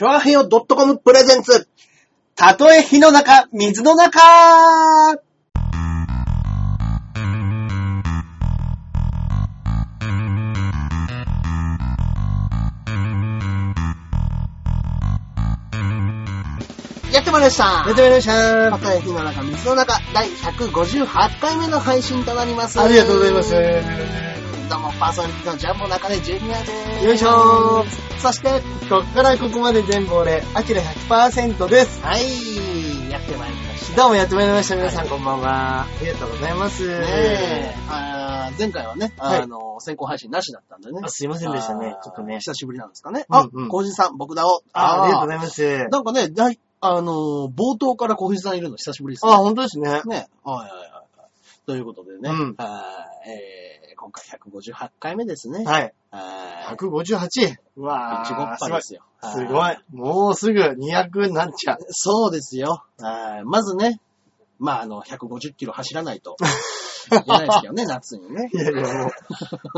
チョアヘヨ .com プレゼンツ。たとえ火の中、水の中やってまいりました。やってまいりましたたとえ火の中、水の中、第158回目の配信となります。ありがとうございます。どうも、パーソナリティのジャンボ中根ジュニアです。よいしょそして、こっからここまで全部俺、アキラ100%です。はい、やってまいりました。どうもやってまいりました。皆さんはいこんばんは。ありがとうございます。ねえ、前回はね、はいあの、先行配信なしだったんでね。あすいませんでしたねちょっとね久しぶりなんですかね。あうんうん、コージさん、僕だお。あありがとうございいます。なんかね、だい、あの、冒頭からコージさんいるの久しぶりですね。あ、本当ですね。ね。はいはいはいはい。ということでね、うんはいえー今回158回目ですね。はい。はい。158。うわいちごっぱーですよ。すごい。はいもうすぐ200になっちゃう。そうですよ。はいまずね、まあ、あの、150キロ走らないといけないですけどね、夏にね。いやいやも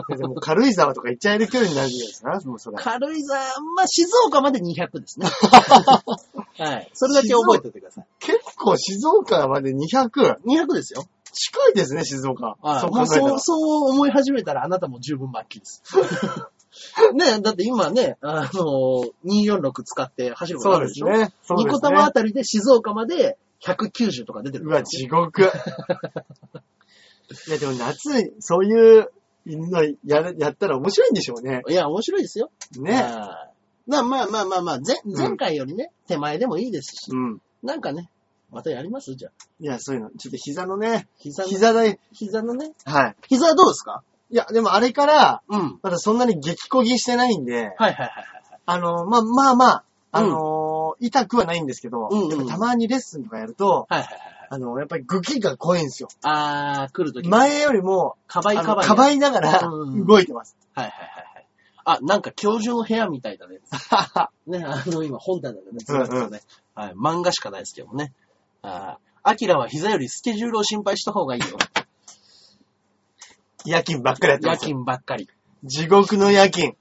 う、でも軽井沢とか行っちゃえる距離になるんじゃないですかもうそれ。軽井沢、まあ、静岡まで200ですね。はい。それだけ覚えておいてください。結構静岡まで200。200ですよ。近いですね、静岡。はい。そうもうそう、考えたら。そう思い始めたらあなたも十分末期です。ねだって今ね、あの、246使って走ることあそうるでしすね。そうですニコタマあね。たりで静岡まで190とか出てるうわ、地獄。いや、でも夏にそういうのやるやったら面白いんでしょうね。いや、面白いですよ。ね。はいなまあまあまあまあ、前回よりね、手前でもいいですし、うん。なんかね、またやります？じゃあ。いや、そういうの。ちょっと膝のね、膝の、膝だい、膝のね？はい。膝はどうですか？いや、でもあれから、うん。まだそんなに激こぎしてないんで、はいはいはいはい。あの、まあまあまあ、あのー痛くはないんですけど、うんうんでもたまにレッスンとかやると、はいはいはいはい。あの、やっぱりグキが怖いんですよ。あー、来るとき。前よりも、かばいかばい。かばいながらうん動いてます。はいはいはいはい。あ、なんか教授の部屋みたいだね。ね、あの、今本棚でね、ずらっとね、はい、漫画しかないですけどもね。あーアキラは膝よりスケジュールを心配した方がいいよ。夜勤ばっかりやってま夜す。勤ばっかり。地獄の夜勤。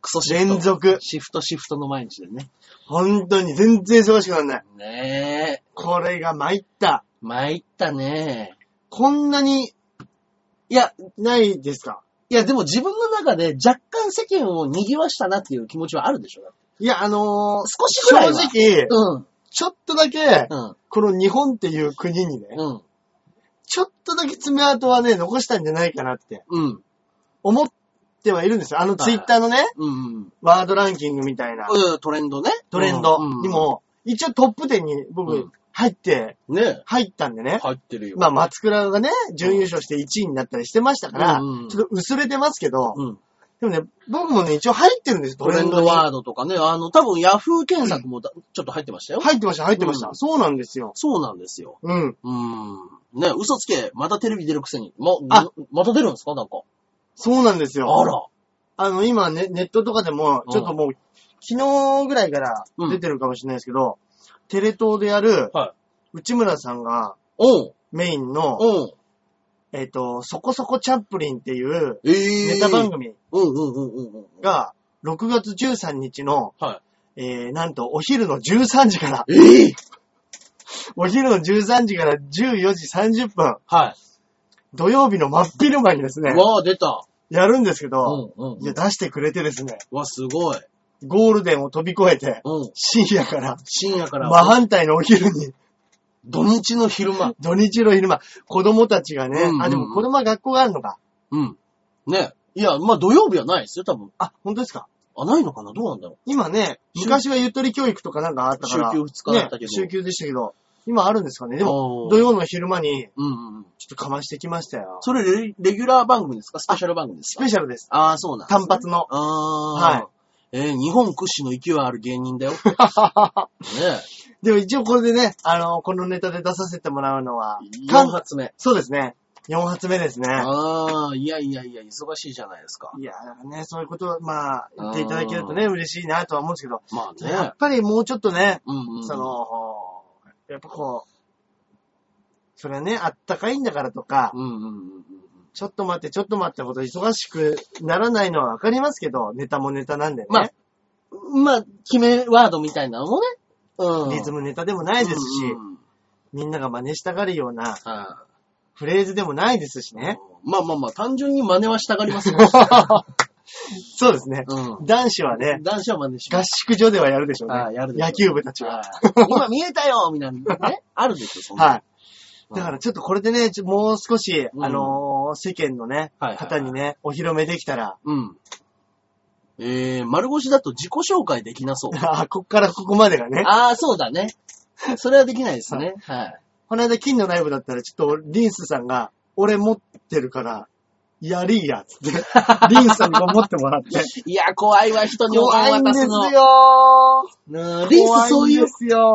クソシフト。連続。シフトシフトの毎日でね。本当に全然忙しくならない。ねえ。これが参った。参ったね。こんなにいや、ないですか？いやでも自分の中で若干世間を賑わしたなっていう気持ちはあるでしょ？いや、あのー少しぐらいは正直、うん。ちょっとだけ、うん。この日本っていう国にね、うん。ちょっとだけ爪痕はね、残したんじゃないかなってうん。思ってはいるんですよ。あのはいツイッターのね、うん。ワードランキングみたいなうん。トレンドね。トレンドうんにも、一応トップ10にう僕ん入って、ね入ったんでね。入ってるよ。まあ、松倉がね、準優勝して1位になったりしてましたから、うんうんちょっと薄れてますけど、うん。でもね、僕もね、一応入ってるんです、トトレンドレンドに。ワードとかね、あの、多分ヤフー検索もだちょっと入ってましたよ。入ってました、入ってました。うんそうなんですよ。そうなんですよ。うん。うーん。ね、嘘つけ。またテレビ出るくせに。ま、あまた出るんですか？なんか。そうなんですよ。あら。あの、今ね、ネットとかでも、ちょっともう、昨日ぐらいから出てるかもしれないですけど、テレ東でやる、はい内村さんがおう。メインの、おう。えっ、と、そこそこチャップリンっていうええネタ番組うんうんうんうんうん。が、6月13日の、はえー、なんとお昼の13時から、い。ええお昼の13時から14時30分、はい。土曜日の真っ昼間にですね、わあ、出た。やるんですけうど、んうん。いや、出してくれてですね、わ、すごい。ゴールデンを飛び越えて、うん。深夜から、深夜から。真反対のお昼に、土日の昼間。土日の昼間、子供たちがね、うんうんうんあ、でも子供は学校があるのか。うん。ね。いや、まあ土曜日はないですよ、多分。あ、本当ですか？あ、ないのかな？どうなんだろ今ね、週昔はゆとり教育とかなんかあったから、週休二日だったけどね、週休でしたけど、今あるんですかね？でも、も土曜の昼間に、うんうんうん。ちょっとかましてきましたよ。それレレギュラー番組ですか？スペシャル番組ですスかペシャルです。ああ、そうなんですね単発の。ああ。はい。えー日本屈指の勢いある芸人だよ。ねでも一応これでね、あの、このネタで出させてもらうのは、4発目。そうですね。4発目ですね。ああ、いやいやいや、忙しいじゃないですか。いや、だからね、そういうことを、まあ、言っていただけるとね、嬉しいなとは思うんですけど、まあねやっ。ぱりもうちょっとね、うんうん。その、やっぱこう、それはね、あったかいんだからとか、うんうんうんうん。ちょっと待って、ちょっと待ってほど忙しくならないのはわかりますけど、ネタもネタなんでね。まあまあ、決めワードみたいなのもね。うん。リズムネタでもないですし、うんみんなが真似したがるようなはフレーズでもないですしいね。まあまあまあ、単純に真似はしたがりますよ。そうですね。うん。男子はね、男子は真似しま合す。宿所ではやるでしょうね。ああやる野球部たちは。はい今見えたよ みたいなね。あるでしょ、そんな。はい。だからちょっとこれでね、もう少し、うんあのー世間のね、はいはいはい方にね、お披露目できたら、うん。えー、丸腰だと自己紹介できなそう。あこっからここまでがね。ああ、そうだね。それはできないですね。はい。この間金のライブだったら、ちょっとリンスさんが、俺持ってるから、やりーや、つって、リンスさんに持ってもらって。いや、怖いわ、人にお怖いんです金渡すの。ようんリンスそういう。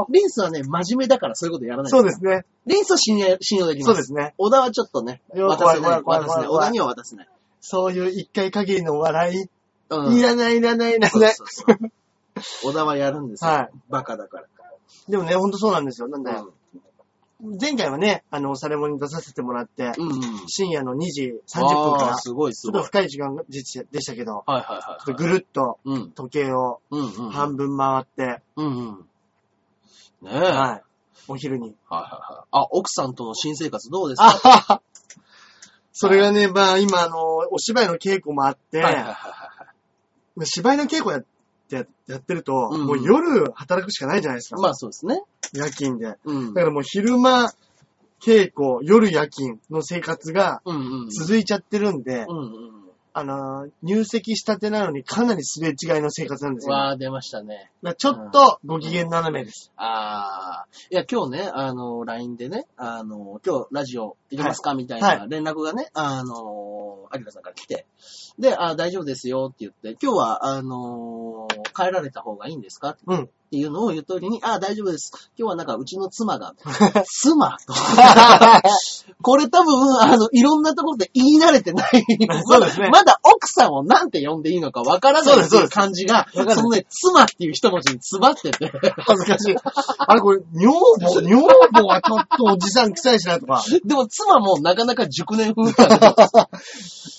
リンスはね、真面目だからそういうことやらない。そうですね。リンスは信用信用できます。そうですね。小田はちょっとね、渡せない。怖い怖い怖い渡せない。怖い小田には渡せない。そういう一回限りのお笑い、うん。いらないいらないいらそうない。そうそう小田はやるんですよ。はいバカだから。でもね、ほんとそうなんですよ。なんだうよ。前回はね、あの、おされもに出させてもらって、ん。うんうん。深夜の2時30分から、あーすごいすごい。ちょっと深い時間でしたけど、はいはいはいはい。ぐるっとうん。時計をうんうん。半分回って、うんうん。ねえ。はいはいはい。お昼に。はい。あ、奥さんとの新生活どうですあかははそれがね、まあ今、あの、お芝居の稽古もあって、はいはいはいはい。芝居の稽古やって、やってると、うんもう夜働くしかないじゃないですか。まあそうですね。夜勤で。うんだ。からもう昼間、稽古、夜夜勤の生活がうんうん。続いちゃってるんで、うんうん。あの、入籍したてなのにかなりすれ違いの生活なんですよ。わー、出ましたね。らちょっとご機嫌斜めです。ああ、いや、今日ね、あの、LINE でね、あの、今日ラジオ行きますか、みたいはな連絡がね、あの、アキラさんから来て、で、あ大丈夫ですよって言って、今日は、あの、帰られた方がいいんですか？ってうん。いうのを言った時に、あ大丈夫です。今日はなんかうちの妻が、妻？と。これ多分、あの、いろんなところで言い慣れてない。そうですねまだ奥さんをなんて呼んでいいのかわからないそう感じが、そのね、妻っていう一文字に詰まってて。恥ずかしい。あれこれ、女房、女房はちょっとおじさん臭いしなとか。でも妻もなかなか熟年風感が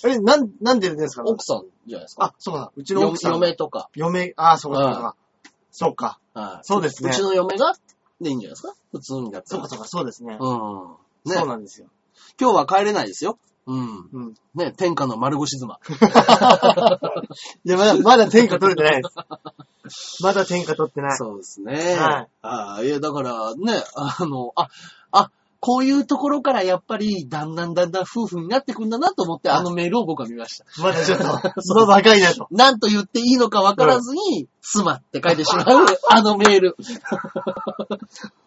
え、なん、なんでですか？奥さんじゃないですか。あ、そうだ。うちの奥さん。嫁とか。嫁、あ、そうか、そうか。そうか。はいそうですねうちの嫁がでいいんじゃないですか？普通にだったら。そうか、そうか、そうですね。うん。ねそうなんですよ。今日は帰れないですよ。うん。うん。ね、天下の丸腰妻。いや、まだ、まだ天下取れてないです。まだ天下取ってない。そうですね。はい。ああ、いや、だからね、あの、あ、あ、こういうところからやっぱり、だんだんだんだん夫婦になってくんだなと思って、あのメールを僕は見ました。まだちょっと、その若いなと。なんと言っていいのかわからずに、妻って書いてしまう、あのメール。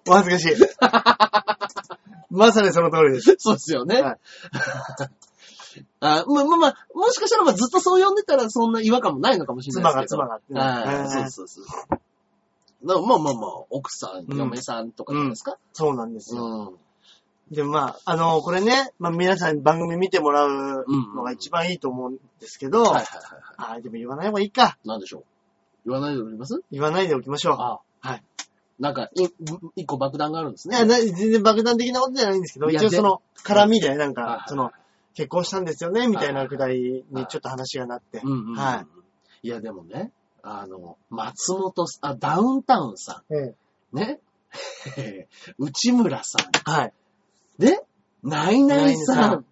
お恥ずかしい。まさにその通りです。そうですよね。はい あまあまあまあ、もしかしたらまあずっとそう呼んでたらそんな違和感もないのかもしれない妻がですけど。妻がってね。はい、へーそうそうそう。だからまあまあまあ、奥さん、うん嫁さんとかですか。そうなんですよ。うん。でもまあ、あの、これね、まあ皆さん番組見てもらうのが一番いいと思うんですけど、はいはいはいはい。あでも言わない方がいいか。なんでしょう？言わないでおります？言わないでおきましょう。あはい。なんか、い一個爆弾があるんですね。いや、な全然爆弾的なことじゃないんですけど、一応その、絡みで、なんはいはいか、その、結婚したんですよね、みたいなくだりにちょっと話がなって。うんうんうん。。はいいや、でもね、あの、松本さん、あ、ダウンタウンさええん、ね、内村さん、はい。で、ナイナイさん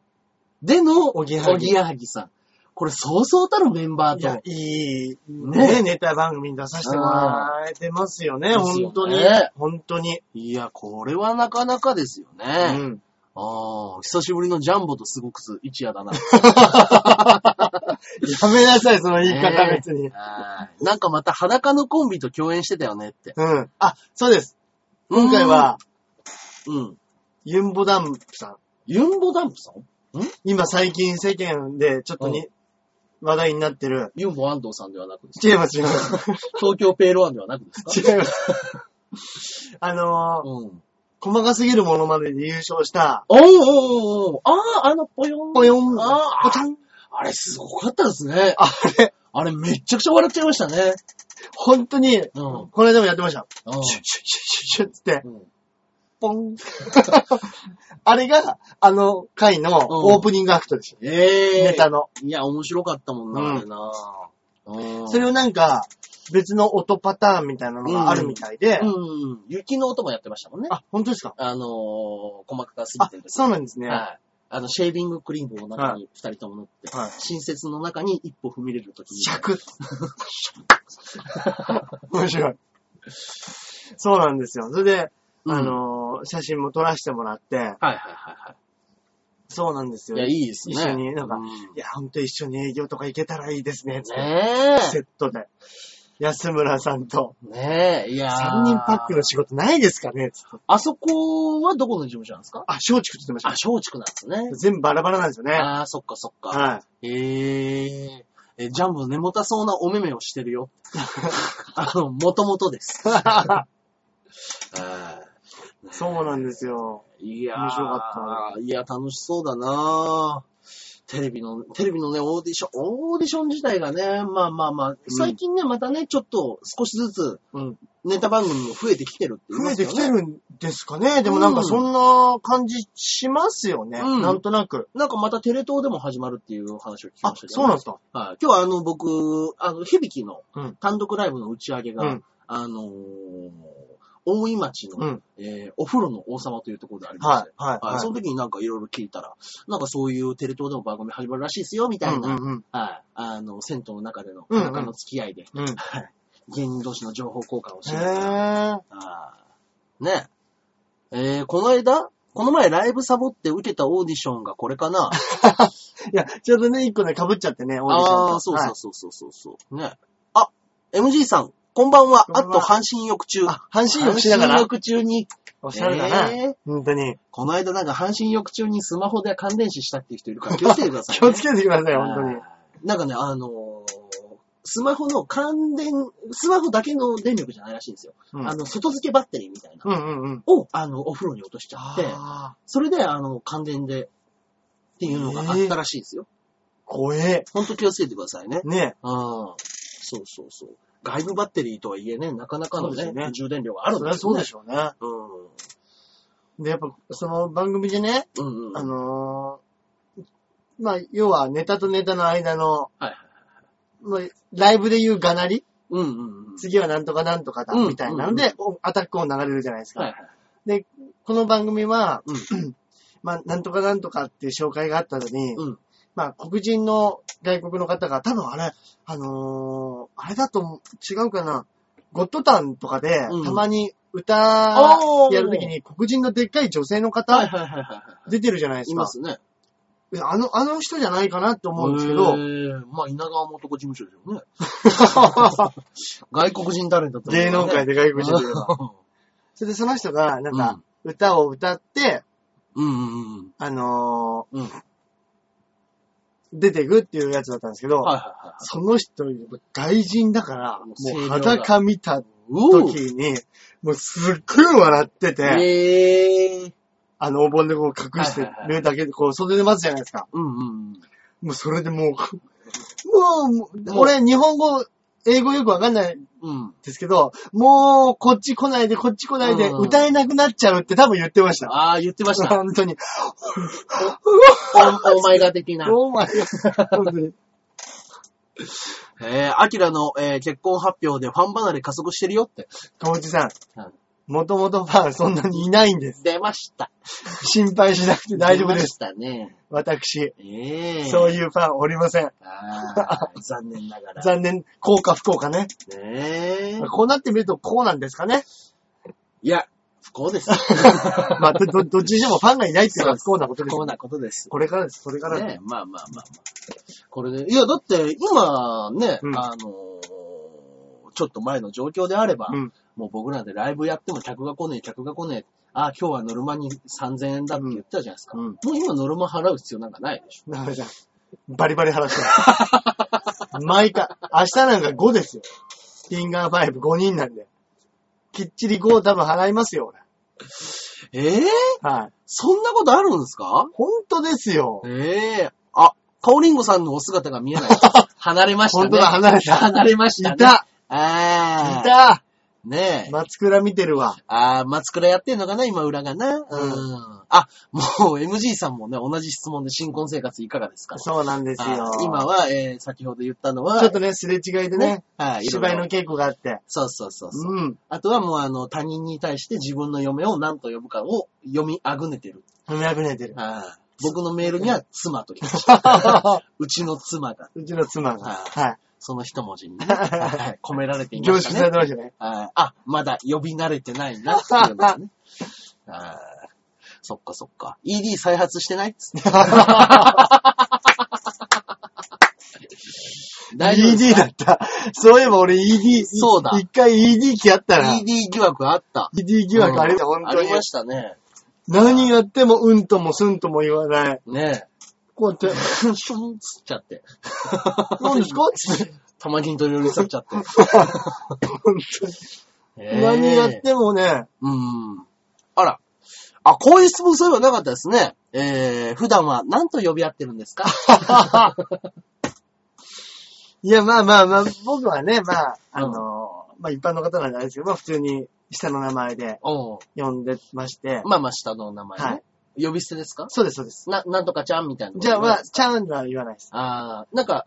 での、おぎやはぎおぎやはぎさん。これ、そうそうたるメンバーいやと、、いい、ねね、ネタ番組に出させてもらえてますよね、ですよね本当に。本当に。いや、これはなかなかですようね。ん。ああ、久しぶりのジャンボとすごくす一夜だな。やめなさい、その言い方ね別に。はいなんかまた裸のコンビと共演してたよねって。うん。あ、そうです。今回は、うん。ユンボダンプさん。ユンボダンプさん？今最近世間でちょっとに、話題になってる。ユンボ安藤さんではなくですか？違います、違います。東京ペールワンではなくですか？違います。あのー、うん。細かすぎるものまでで優勝した、おーおーおーああ、あのぽよん。ぽよん、あーぽちゃん。あれすごかったですね。あれ、あれめっちゃくちゃ笑っちゃいましたね。本当に、うん。この間もやってました。うんシュッシュッシュッシュッシュッつって、うんポン。あれが、あの回のオープニングアクトですよ。ええネタの。いや、面白かったもんな、うんあれな。うんそれをなんか、別の音パターンみたいなのがあるみたいで、うん。雪の音もやってましたもんね。あ、本当ですか？あのー、細かすぎあてる、時そうなんですね。はい。あの、シェービングクリームを中に二人とも塗って、はい新設の中に一歩踏み入れるときに。尺。面白い。そうなんですよ。それで、うんあのー写真も撮らせてもらって、はいはいはいはそうなんですい。よ。いや、いいですね。一緒になんかういや、ほんと一緒に営業とか行けたらいいですね、つってねセットで。安村さんと、え。ねえ、いやー3人パックの仕事ないですかね？つって。あそこはどこの事務所なんですか？あ、松竹って言ってましたあ、。松竹なんですね。全部バラバラなんですよね。ああ、そっかそっか。はい。えええ、ジャンボ眠たそうなお目目をしてるよ。あの、もともとです。あ ーそうなんですよ。いやー面白かいや、楽しそうだなテレビの、テレビのね、オーディション、オーディション自体がね、まあまあまあ、最近ね、またね、ちょっと少しずつうん。ネタ番組も増えてきてるって言い増えますよね。てきてるんですかねでもなんかそんな感じしますよね。うんなんとなく。なんかまたテレ東でも始まるっていう話を聞きあました、けど、そうなんですかはい。今日はあの、僕、あの、響きのうん単独ライブの打ち上げが、うんあのー大井町の、うんえーお風呂の王様というところでありまして、はい。はい。はいはいその時になんかいろいろ聞いたら、なんかそういうテレ東でも番組始まるらしいですよ、みたいな、うんうんうん。はい。あの、銭湯の中でのうんうん仲の付き合いで、うん。はい。芸人同士の情報交換をしへながら、ー。あーねえーこの間、この前ライブサボって受けたオーディションがこれかな いや、ちょうどね、一個ね、被っちゃってね、オーディションとああ、そうはいそうそうそうそうそう、ね。あ、MG さん、こんばんは。あっと半身浴中。あ、半身浴しなが半身ら、浴中に、おしゃれだな。えー本当に。この間なんか半身浴中にスマホで感電死したっていう人いるから気をつけてください、ね。気をつけてください、本当に。なんかね、あのースマホの感電、スマホだけの電力じゃないらしいんですよ。うんあの、外付けバッテリーみたいな。うんうんうん。を、あの、お風呂に落としちゃって、あそれで、あの、感電で、っていうのがあったらしいですよ。ー怖え。ほんと気をつけてくださいね。ねああ、そうそうそう。外部バッテリーとはいえね、なかなかのね、ね充電量があるんですよね。そうでしょうね。うで、やっぱ、その番組でね、ん。うんうん。あのーまあ、要はネタとネタの間の、はいはい。まあ、ライブで言うがなりうんうんうん。次はなんとかなんとかだ、うんみたいなので、おアタック音流れるじゃないですか。はいはい。この番組は、うん まあ、なんとかなんとかっていう紹介があったのに、うんまあ、黒人の外国の方が、多分あれ、あのーあれだと違うかな、ゴッドタンとかで、うんたまに歌やるときに黒人のでっかい女性のはい方はいはいはい。出てるじゃないですか。いますね。あの、あの人じゃないかなって思うんですけど、へーまあ、稲川元子事務所ですよね。外国人タレントってことだね芸能界で外国人それでその人が、なんか、歌を歌って、んうんうんあのうん。うん。ー出てくっていうやつだったんですけど、はいはいはい。その人、外人だから、もう裸見た時に、もうすっごい笑ってて、えー。あの、お盆でこう隠してるだけで、こう袖で待つじゃないですか。うんうん。もうそれでもう、もう、俺、日本語、英語よくわかんないんうん。ですけど、もう、こっち来ないで、こっち来ないで、うん歌えなくなっちゃうって多分言ってました。ああ、言ってました。本当に。おお前が的な。お前が、本当に。えー、アキラの、えー結婚発表でファン離れ加速してるよって。ともちさうんん、もともとファンそんなにいないんです。出ました。心配しなくて大丈夫で。出ますしたね。私、ええそういうファンおりません。ああ、残念ながら。残念、幸か不幸かね。ねえ。こうなってみるとこうなんですかね。いや、不幸です。まあ、ど、どどっちにしてもファンがいないっていうのは不幸なことですよ。不幸なことです。これからです、これからです。ねまあまあまあまあ。これで、いや、だって、今ね、うんあのーちょっと前の状況であれば、うんもう僕らでライブやっても客が来ねえ、客が来ねえ。ああ、今日はノルマに3000円だって言ったじゃないですか。うんもう今ノルマ払う必要なんかないでしょ。だからじゃあバリバリ話してる。毎回、明日なんか5ですよ。フィンガー5、5人なんで。きっちり5多分払いますよ、ええ俺。はい。そんなことあるんですか？本当ですよ。ええあ、カオリンゴさんのお姿が見えない。離れましたね。本当だ離れた離れましたね。いたああ。いたねえ。松倉見てるわ。あー、松倉やってんのかな今裏がな。うん。あ、もう MG さんもね、同じ質問で新婚生活いかがですか？そうなんですよ今は、えー、先ほど言ったのは、ちょっとね、すれ違いでね、はい、芝居の稽古があって。そうそうそうそう。うん。あとはもうあの、他人に対して自分の嫁を何と呼ぶかを読みあぐねてる。踏みあぐねてる。はい僕のメールには妻と来ました。うちの妻が、うちの妻が。ははい。その一文字にね、は い込められていま凝縮され。てましたね。はいあ、まだ呼び慣れてないなっていうのがね。はいそっかそっか。ED 再発してないっつって。大丈夫です ED かだった。そういえば俺 ED、そうだ一回 ED 期あったら、ED 疑惑あった。ED 疑惑ありました、本当にありま。したね。何やってもうんともすんとも言わない。ねこうやっえ。て、シュンっつっちゃって。何ですか？つって。玉金取り寄りさっちゃって。何やってもね、うん。あら。あ、こういう質問そういえばなかったですね。えー、普段は何と呼び合ってるんですか？いや、まあまあまあ、僕はね、まあ、あの、まあ一般の方なんじゃないですけど、まあ普通に下の名前で呼んでまして、まあまあ下の名前ね。はい呼び捨てですか？そうです、そうです。な、なんとかちゃんみたいな。じゃあまあ、ちゃんは言わないです。あー、なんか、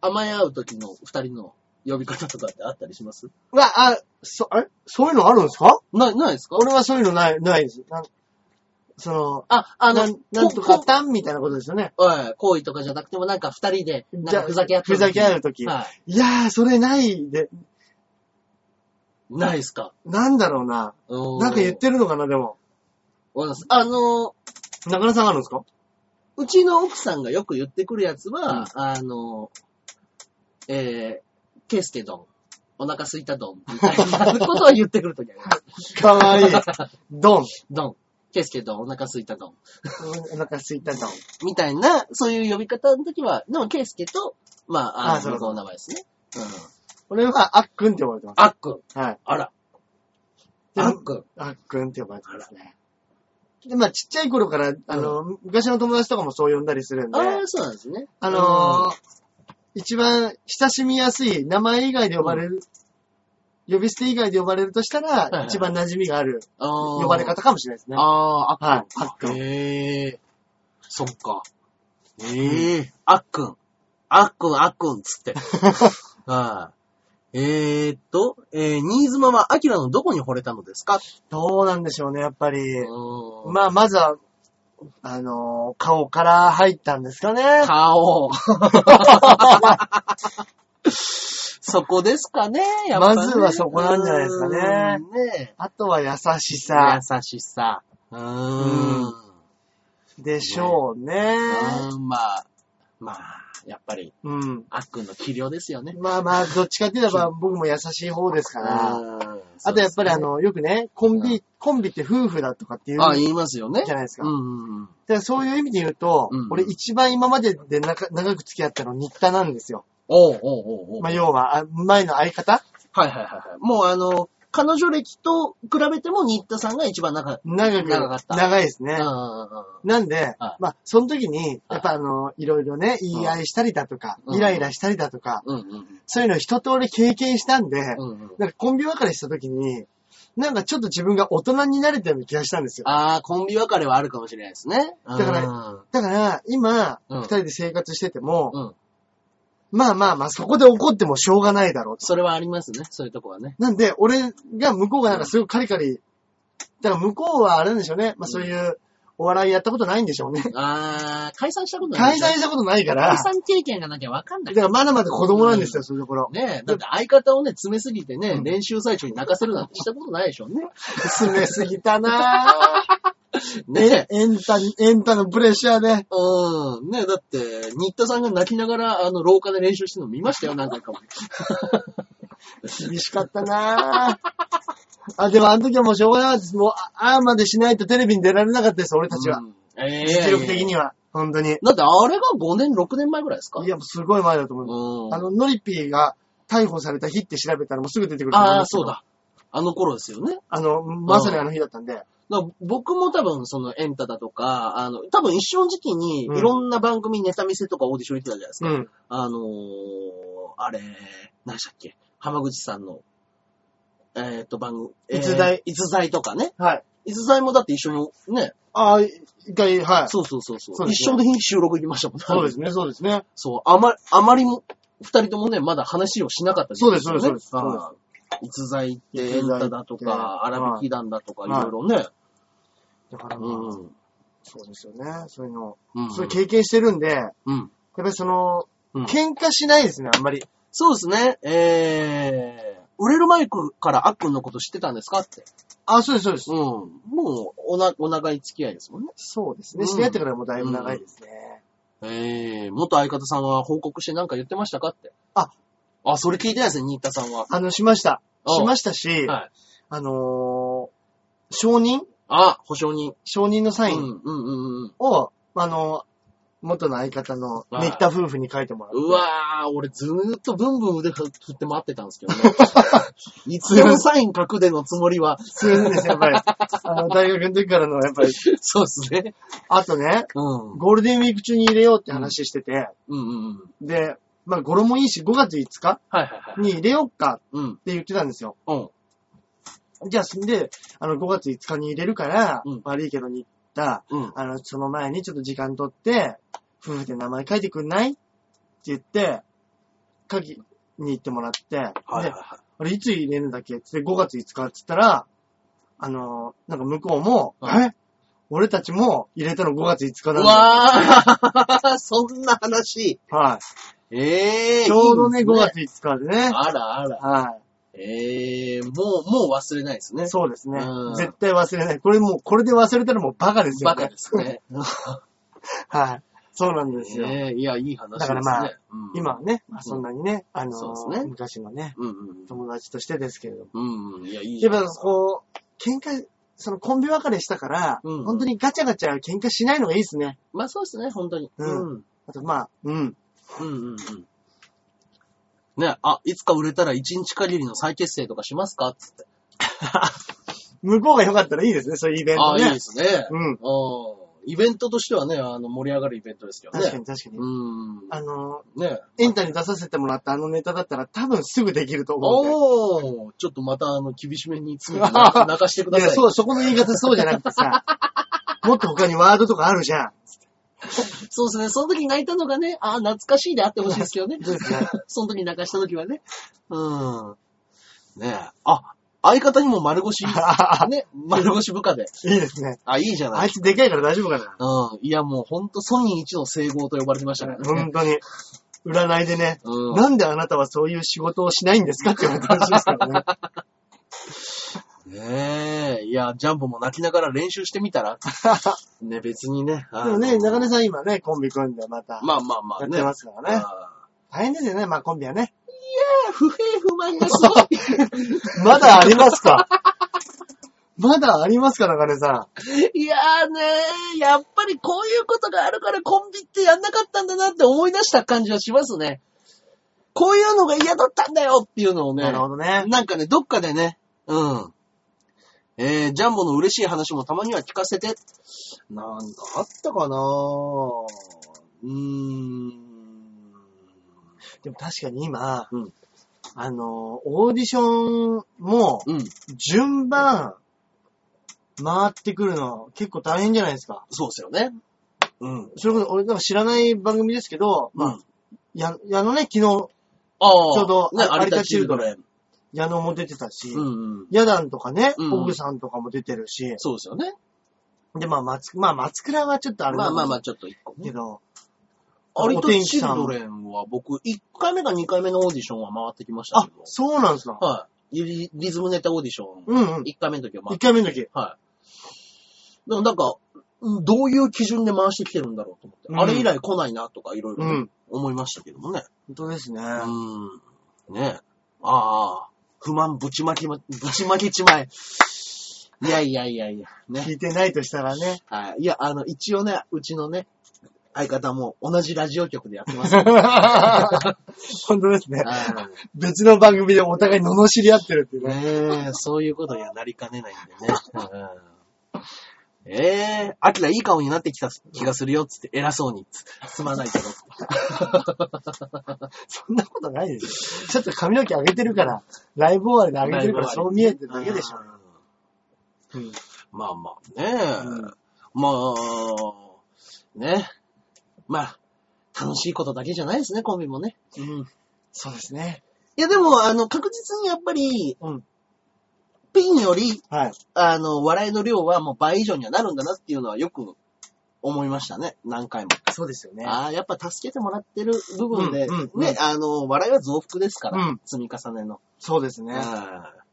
甘え合う時の二人の呼び方とかってあったりします？うわ、あ、そ、あれそういうのあるんですか？な、ないですか？俺はそういうのない、ないです。なんその、あ、あの、なんなんとかこたんみたいなことですよね。こはい行為とかじゃなくてもなんか二人で、なんかふざけ合ってふざけ合うとき。はいやー、それないで、い。ないですか？なんだろうな。ななんか言ってるのかな、でも。わ。あの、中野さんあるんですか？うちの奥さんがよく言ってくるやつは、あの、えー、ケースケドン、お腹すいたドン、みたいなことを言ってくるときあります。かわいい。ドン。ドン、ケースケドン、お腹すいたドン、お腹すいたドン。みたいな、そういう呼び方のときは、でもケースケと、まあ、ああそうの、名前ですね。うん。俺はあっくんって呼ばれてます。あっくん。はい。あら。であっくん。あっくんって呼ばれてますね。で、まあちっちゃい頃から、あの、昔の友達とかもそう呼んだりするんで、ああ、そうなんですね。あのー一番親しみやすい名前以外で呼ばれる、呼び捨て以外で呼ばれるとしたら、いはい一番馴染みがある呼ばれ方かもしれないですね。ああ、あっくん。はいあっくんへえ。そっか。ええあっくん。あっくん、あっくん、つって。はい。えーっと、えー、新妻はアキラのどこに惚れたのですか？どうなんでしょうね、やっぱり。ままあ、まずは、あのー顔から入ったんですかね。顔。そこですかね、やっぱ、ね。まずはそこなんじゃないですかねうん。ねあとは優しさ優しさ。うーん。でしょうね。うん、まあ、まあ、やっぱり、うん。あっくんの器量ですよね。まあまあ、どっちかって言えば僕も優しい方ですから。うんあとやっぱりあ、の、よくね、コンビ、コンビって夫婦だとかっていうあ、言いますよね。じゃないですか。うんうんうん。でそういう意味で言うと、うん俺一番今までで長長く付き合ったの新田なんですよ。おうおうおうおうまあ要は、あ前の相方？はいはいはいはい。もうあの、彼女歴と比べても新田さんが一番長い。長く、長かった長いですね。なんで、はいまあ、その時に、やっぱあの、いろいろね、言い合いしたりだとか、うんイライラしたりだとか、うんうんそういうのを一通り経験したんで、うんうん。なんかコンビ別れした時に、なんかちょっと自分が大人になれたような気がしたんですよ。ああ、コンビ別れはあるかもしれないですね。だからうんだから、今、うん二人で生活してても、うん。まあまあまあ、そこで怒ってもしょうがないだろうと。それはありますね。そういうとこはね。なんで、俺が向こうがなんかすごいカリカリ、だから向こうはあれなんでしょうね。まあそういうお笑いやったことないんでしょうね。ああ、解散したことない解散したことないから、解だか散経験がなきゃわかんない。らまだまだ子供なんですよ、そういうところ。ねえ、だって相方をね、詰めすぎてね、うん練習最中に泣かせるなんてしたことないでしょうね。詰めすぎたなぁ。ねえ。エンタ、エンタのプレッシャーで。うん。ねえ、だって、新田さんが泣きながら、あの、廊下で練習してるの見ましたよ、何回かも。厳しかったなぁ。あ、でもあの時はもうしょうがなかったです。もう、ああーまでしないとテレビに出られなかったです、俺たちは。うん。ええ実力的には。本当に。だってあれが5年、6年前ぐらいですか？いや、すごい前だと思います。うん。あの、ノリピーが逮捕された日って調べたらもうすぐ出てくると思いああ、ますけどそうだ。あの頃ですよね。あの、まさにあの日だったんで。僕も多分そのエンタだとか、あの、多分一緒の時期にうんいろんな番組ネタ見せとかオーディション行ってたじゃないですか。うん。あのー、あれ、何でしたっけ？浜口さんの、えっと、番組、えー逸材逸材とかね。はい。逸材もだって一緒にね、ああ、一回、はい。そうそうそうそう。一緒に収録行きましたもんね。そうですね、そうですね。そう、あま、あまりも、二人ともね、まだ話をしなかったそうですそうですそうですはい逸材ってエンタだとか、荒引き団だとか、いはいろいろね。だからまあ、うん。そうですよね。そういうの、うん。そういう経験してるんで、やっうん。ぱりその、うん喧嘩しないですね、あんまり。そうですね。えー、売れる前からあっくんのこと知ってたんですかって。あ、そうです、そうです。うん。もう、おな、お長い付き合いですもんね。そうですね。うん知り合ってからもうだいぶ長いですね。えー、元相方さんは報告して何か言ってましたかって。あ、あ、それ聞いてないですね、新田さんは。あの、しました。あしましたし、はい。あのー承認？あ、保証人。承認のサインうん、うん、うんうん。を、あの元の相方のはいネキタ夫婦に書いてもらって。うわー、俺ずーっとブンブン腕振って待ってたんですけどね。いつでもサイン書くでのつもりは。すいませんです、やっぱり。あの、大学の時からの、やっぱり。そうですね。あとね、うん。うんゴールデンウィーク中に入れようって話してて、うんうん。で、まあ、語呂もいいし、5月5日はいはいはい。に入れようかうん。って言ってたんですよ。うん。じゃあ、そんで、あの、5月5日に入れるから、うん悪いけどに行った、うん。あの、その前にちょっと時間取って、夫婦で名前書いてくんないって言って、書きに行ってもらって、はいはいで、はあれいつ入れるんだっけって5月5日って言ったら、あの、なんか向こうも、はいえ？俺たちも入れたの5月5日い。うん。なだ。ん。わー、そんな話。はい。ええー。ちょうどね、5いいです月5日でね。あらあら。はええー、もう、もう忘れないですねい。。そうですねうん。絶対忘れない。これもう、これで忘れたらもうバカですよね。バカですね。はい。そうなんですよ。ええいや、いい話ですね。だからまあうん、今はね、まあそんなにね、あのそうですね昔のね、うんうん友達としてですけれども。うん。うん、いや、いいじやっぱゃないですか。こう、喧嘩、そのコンビ別れしたから、うん本当にガチャガチャ喧嘩しないのがいいですね。まあそうですね、本当に。うんうん。あとまあ、うん。うんうんうん。ね、あ、いつか売れたら一日限りの再結成とかしますか？つって。向こうが良かったらいいですね、そういうイベントああ、いいね。ですね。うん。うん。イベントとしてはね、あの、盛り上がるイベントですけどね。確かに確かに。うん。あの、ね。エンタに出させてもらったあのネタだったら多分すぐできると思う。おー、ちょっとまたあの、厳しめに詰めてな泣かしてください。いや、そう、そこの言い方そうじゃなくてさ、もっと他にワードとかあるじゃん。そうですね。その時泣いたのがね、あー懐かしいであってほしいですけどね。その時泣かした時はね。うん。ねえ。あ、相方にも丸腰、ね、丸腰部下で。いいですね。あ、いいじゃない。あいつでかいから大丈夫かな。うん。いや、もうほんとソニー一の整合と呼ばれてましたね。本当に。占いでね、うん。なんであなたはそういう仕事をしないんですかって言われたらしいですからね。ねえ。いや、ジャンボも泣きながら練習してみたら ね、別にね。でもね、中ね。根さん今ね、コンビ組んでまた、まあまあまあね。やってますからね。あ大変ですよね、まあコンビはね。ー不平不満がすごい。まだありますか？まだありますか、中根さいやーねー、やっぱりこういうことがあるからコンビってやんなかったんだなって思い出した感じはしますね。こういうのが嫌だったんだよっていうのをん。ね。なるほどね。なんかね、どっかでね、うん。えー、ジャンボの嬉しい話もたまには聞かせて。なんかあったかなうーん。でも確かに今、うんあの、オーディションも、うん。順番、回ってくるの結構大変じゃないですか。そうですよね。うん。それこそ、俺なんか知らない番組ですけど、まあ、うん。や、矢野ね、昨日、ああ。ちょうどね、あ有田チルドレン。矢野も出てたし、うんうん。ヤダンとかね、うんオグさんとかも出てるし、そうですよね。で、まあ、松、まあ、松倉はちょっとあれまあまあまあ、あ。ちょっと一個ね。けど、有田お天気さんチルドレンは僕、1回目か2回目のオーディションは回ってきましたあけど。、そうなんですか。はい。リリズムネタオーディション。うんうん。1回目の時は回一って。回目の時。はい。でもなんか、うんどういう基準で回してきてるんだろうと思って。うんあれ以来来ないなとかいろいうろねん。思いましたけどもね。本当ですね。うん。ねああ、不満ぶちまきま、ぶちまきちまえ。いやいやいやいや、ね。聞いてないとしたらね。はい。いや、あの、一応ね、うちのね、相方も同じラジオ局でやってます。本当ですね。は別の番組でお互い罵り合ってるっていういね。ねえ、そういうことにはなりかねないんでね。う んえー、アキラいい顔になってきた気がするよ、つって偉そうに、すまないけど。そんなことないでしょ。ちょっと髪の毛上げてるから、ライブ終わりで上げてるから、そう見えてるだけでしょ。うん。まあまあね、うんまあ、ね。まあ、楽しいことだけじゃないですね、コンビもね。うん。そうですね。いやでも、あの、確実にやっぱり、うん。ピンより、はい。あの、笑いの量はもう倍以上にはなるんだなっていうのはよく思いましたね、何回も。そうですよね。ああ、やっぱ助けてもらってる部分で、うんうんうんね、あの、笑いは増幅ですから、うん積み重ねの。そうですね。あー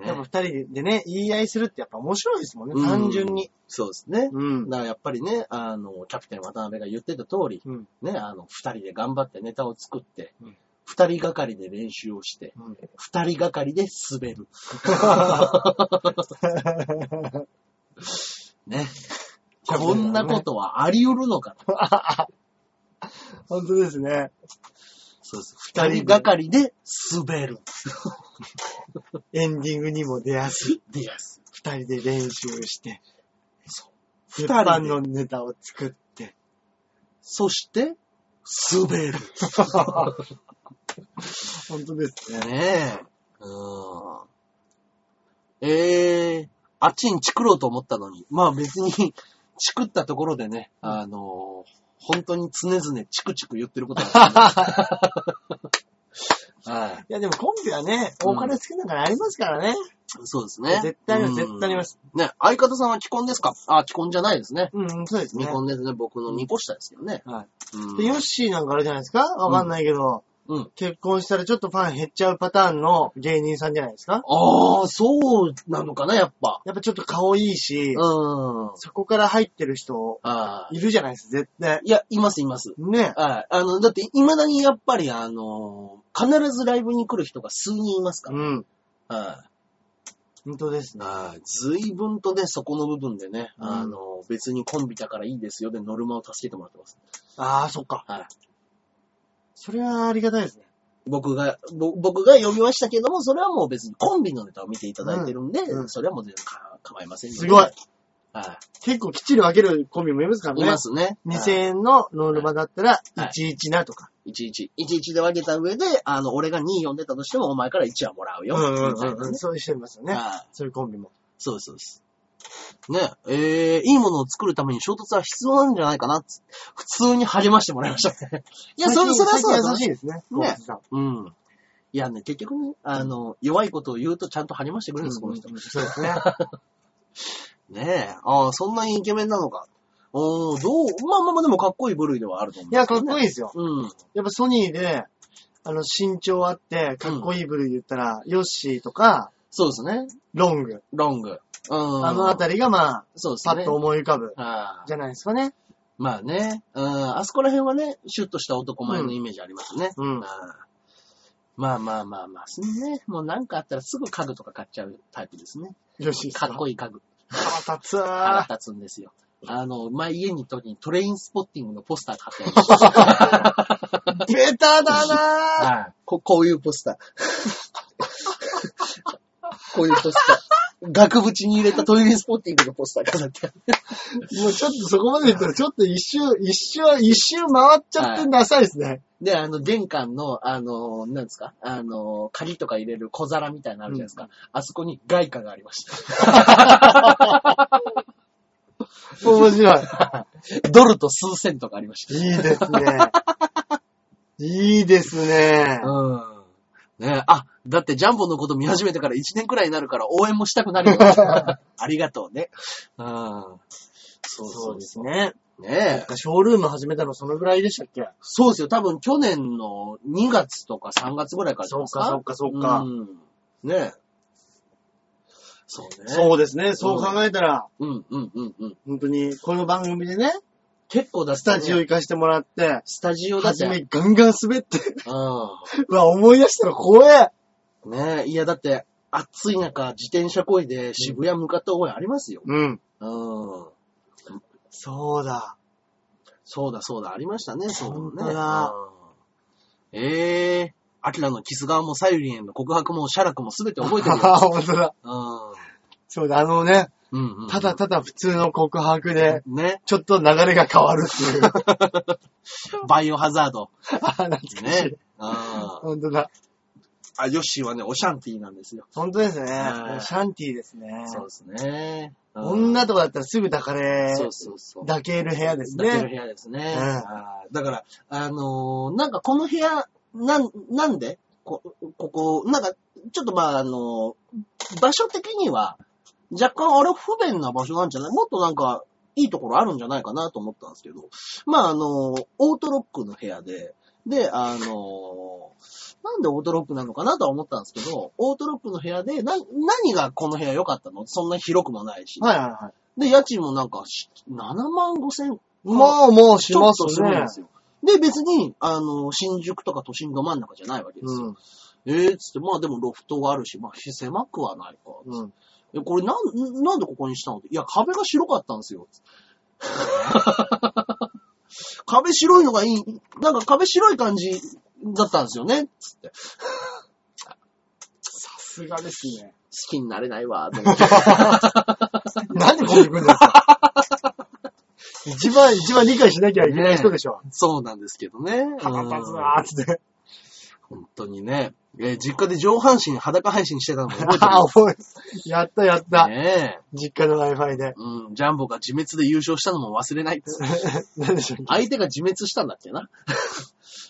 ねやっぱ二人でね、言い合いするってやっぱ面白いですもんね、うん単純に。そうですね。うん。だからやっぱりね、あの、キャプテン渡辺が言ってた通り、うん。ね、あの、二人で頑張ってネタを作ってうん、二、人がかりで練習をして、うん二人がかりで滑る。ね。こんなことはあり得るのかと。本当ですね。そうです。二人がかりで滑る。エンディングにも出やすい。でやす。二人で練習して、二物販人で、のネタを作って。そして、滑る。本当ですね。ねえ。うん。ええあっちにチクろうと思ったのに、まあ別に、チクったところでね、あの本当に常々チクチク言ってることだ はい。いやでもコンビはね、うんお金好きながらありますからね。そうですね。絶対あります、うん絶対あります。ね、相方さんは既婚ですか？あ、既婚じゃないですね。うん、そうですね未。婚ですね。僕の2個下ですけどね。はうんい。で、ヨッシーなんかあれじゃないですか？わかんないけど、うん。結婚したらちょっとファン減っちゃうパターンの芸人さんじゃないですか？ああ、そうなのかな、やっぱ。やっぱちょっと顔いいし、うん。そこから入ってる人。いるじゃないですか、絶対。いや、います、います。ね。はい。あの、だって、未だにやっぱり、あの、必ずライブに来る人が数人いますから。うん。はい。本当ですね。はい。随分とね、そこの部分でね、うんあの、別にコンビだからいいですよで、ノルマを助けてもらってます。ああ、そっか。はい。それはありがたいですね。僕が、ぼ僕が読みましたけども、それはもう別にコンビのネタを見ていただいてるんで、うんうんそれはもう全然か構いませんのですごい。は結構きっちり分けるコンビもいますからい。いね。ますね。2000円のノルマだったら、はい11なとか。11。11で分けた上で、あの、俺が2読んでたとしても、お前から1はもらうよ。うんうんうん。そういう人いますよね。はい。そういうコンビも。そうです、そうです。ね、えー、いいものを作るために衝突は必要なんじゃないかな普通に励ましてもらいましたね。いや、それ、それはそうだ優しいですね。ねうん。いやね、結局ね、あの、弱いことを言うとちゃんと励ましてくれるんです、この人。うんそうですね。ねえ、ああ、そんなにイケメンなのか。おーどう、まあまあまあでもかっこいい部類ではあると思う、いや、かっこいいい。ですよ。うん。やっぱソニーで、あの、身長あって、かっこいい部類で言ったら、ヨッシーとか、そうですね。ロング。ロング。うん。あのあたりが、まあ、そうですね。パッと思い浮かぶ、ああじゃないですかね。まあね、うん、あそこら辺はね、シュッとした男前のイメージありますね。うんああまあまあまあまあ、ね、もうなんかあったらすぐ家具とか買っちゃうタイプですね。ヨッシーかっこいい。いい家具。腹立つ腹わ立つんですよ。あの、前家に時にトレインスポッティングのポスター買ってました。ー。ベタだなはいこ こういうポスター。こういうポスター。額縁に入れたトイレスポッティングのポスター飾ってある。ーもうちょっとそこまで言ったら、ちょっと一周、一周、一周回っちゃってダサいですね。で、あの、玄関の、あの、なんですか？あの、鍵とか入れる小皿みたいなのあるじゃないですか。あそこに外貨がありました。面白い。ドルと数千とかありました。いいですね。いいですね。うん。ねあ、だってジャンボのこと見始めてから1年くらいになるから応援もしたくなるよ。ありがとうね。うん。そうそうですね。ねえ。ショールーム始めたのそのぐらいでしたっけ？そうですよ。多分去年の2月とか3月ぐらいから。そうかそうかそうかん。ねえ。そうね。そうですね。そう考えたら、うん、うん、うん、うん。本当に、この番組でね、結構だスタジオ行かしてもらって、スタジオだって。初めガンガン滑って、ううわ、思い出したら怖え。ん。ねえ。いや、だって、暑い中、自転車こいで渋谷向かった覚えありますよ。うん。うん。そうだ。そうだ、そうだ、ありましたね、そう本ね。当だうんええー、アキラのキス側もサユリンへの告白もシャラクもすべて覚えてるよ。あ、本当だ。うそうだ、あのね、うんうん。ただただ普通の告白で、ね。ちょっと流れが変わるっていう。バイオハザード。あ、懐かしい。ね。あ本当だ。あ、ヨッシーはね、オシャンティーなんですよ。本当ですね。はいシャンティーですね。そうですね。うん女とかだったらすぐ抱かれ、そうそうそう。抱ける部屋です抱ける部ね。屋ですね。うんあーだから、あのーなんかこの部屋、なん、なんで？こ、ここ、なんか、ちょっとまあ、あのー場所的には、若干あれ不便な場所なんじゃない？もっとなんか、いいところあるんじゃないかなと思ったんですけど、まあ、あのーオートロックの部屋で、で、あのーなんでオートロックなのかなとは思ったんですけど、オートロックの部屋で、な、何がこの部屋良かったの？そんな広くもないし。はいはいはい。で、家賃もなんかし、7万5千まあもうしますちょっとするんねで。すよ。で、別に、あの、新宿とか都心ど真ん中じゃないわけですよ。うん。えー、つって、まあでもロフトがあるし、まあ狭くはないか。うん。え、これなん、なんでここにしたの？いや、壁が白かったんですよ。壁白いのがいい、なんか壁白い感じだったんですよね。つって。さすがですね。好きになれないわ、と思って。なんでここに来るんですか一番、一番理解しなきゃいけない人でしょ。そうなんですけどね。腹立つなーって。本当にね。えー実家で上半身裸配信してたのも覚えて あ、覚え、やったやった。るね実家の Wi-Fi で。うん、ジャンボが自滅で優勝したのも忘れないっつって。何でしょう相手が自滅したんだっけな？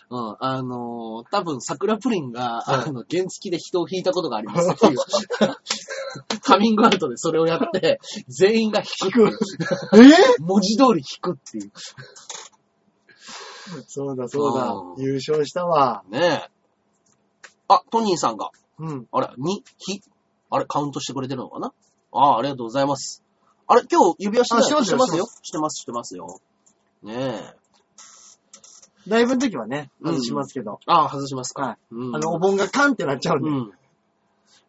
うん、あのー多分桜プリンが、はいあの、原付きで人を引いたことがありますっていう。カミングアウトでそれをやって、全員が引くっていう。え？文字通り引くっていう。そうだそうだう。ん優勝したわ。ねえ。あ、トニーさんが、うん。あれ、に、ひ、あれ、カウントしてくれてるのかな？ああ、ありがとうございます。あれ、今日指輪してない？あしてますよしてますよ。してます、してますよ。ねえ。ライブの時はね、うん外しますけど。ああ、外しますか。はい。うんあの、お盆がカンってなっちゃうんで。うん。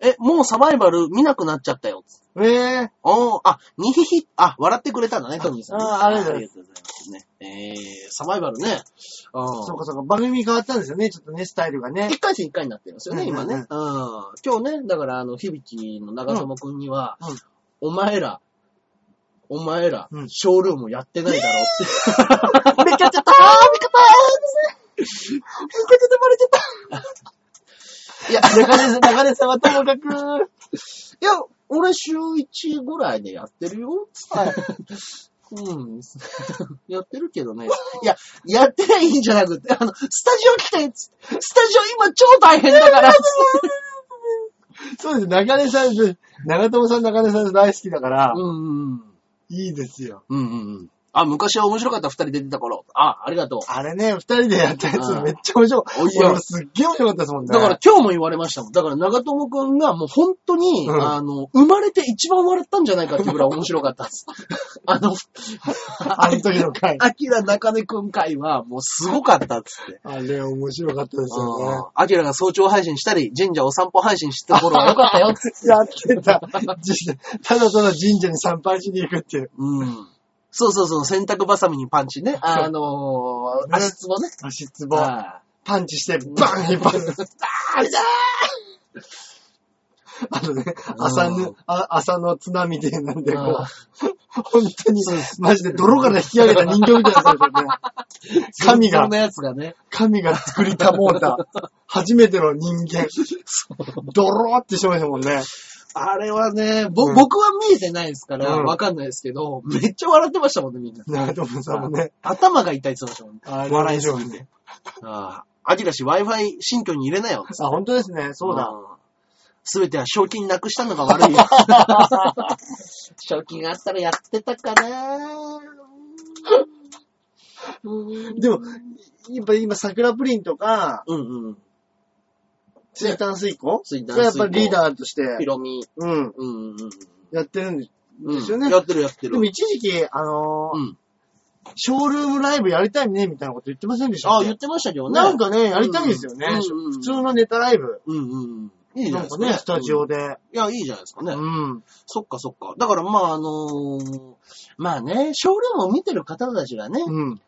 え、もうサバイバル見なくなっちゃったよ。ええおー、あ、にひひ、あ、笑ってくれたんだね、トニーさん。あありがとうございますありがとうございますね。えー、サバイバルね。そうかそうか。番組変わったんですよね、ちょっとね、スタイルがね。一回戦一回になってるんですよね、うん今ね。うん。今日ね、だから、あの、響の長友くんには、うんうんお前ら、お前ら、うんショールームやってないだろって。めっちゃ ちゃったーめっちゃめっちゃでバレてた。いや、中根さん、中根さんはともかく、いや、俺週1ぐらいでやってるよ、つって。はいうん。やってるけどね。いや、やってりゃいいんじゃなくて、あの、スタジオ来てスタジオ今超大変だから そうです、中根さん、長友さん、中根さん大好きだから、うんうんいいですよ。うん。うんうんうん。あ、昔は面白かった二人出てた頃。あ、ありがとう。あれね、二人でやったやつうんめっちゃ面白い。おいや俺すっげえ面白かったですもんね。だから今日も言われましたもん。だから長友くんがもう本当に、うんあの、生まれて一番笑ったんじゃないかっていうぐらい面白かったんです。あの、あの時の回。アキラ中根くん会はもうすごかったっつって。あれ面白かったですよね。アキラが早朝配信したり、神社お散歩配信してた頃はよかったよっつって。やってた。実ただただ神社に参拝しに行くっていう。うん。そうそうそう、洗濯バサミにパンチね。あのー、足つぼね。足つぼ、はパンチして、バン引っ張る。あー あのね、朝うんの、あ朝の津波でなんで、こあう、本当に、マジで泥から引き上げた人形みたいなやつですよね。神がそんなやつがね。神が作りたもうた、初めての人間。ドローってしてましたもんね。あれはね、ぼ、うん僕は見えてないですから、うんわかんないですけど、めっちゃ笑ってましたもんね、みんな。長友さんもね。頭が痛いって言ってましたもんね。笑いす面白いぎて。ああ。アキラ氏 Wi-Fi 新居に入れなよ。あ、本当ですね。そうだ。すべては賞金なくしたのが悪いよ。賞金あったらやってたかなうんでも、やっぱ今桜プリンとか、うんうん。水炭水庫水炭がやっぱりリーダーとしてピ、ロミ。うん、うんうんやってるんですよねやってるやってる。でも一時期、あのーうん。ショールームライブやりたいね、みたいなこと言ってませんでしたああ、言ってましたけどね。なんかね、やりたいですよね。うんうんうん普通のネタライブ。うんうんうん。いいじゃなですか、ないんかね、スタジオで。いや、いいじゃないですかね。うん。そっかそっか。だからまああのーまあね、ショールームを見てる方たちがね、うん。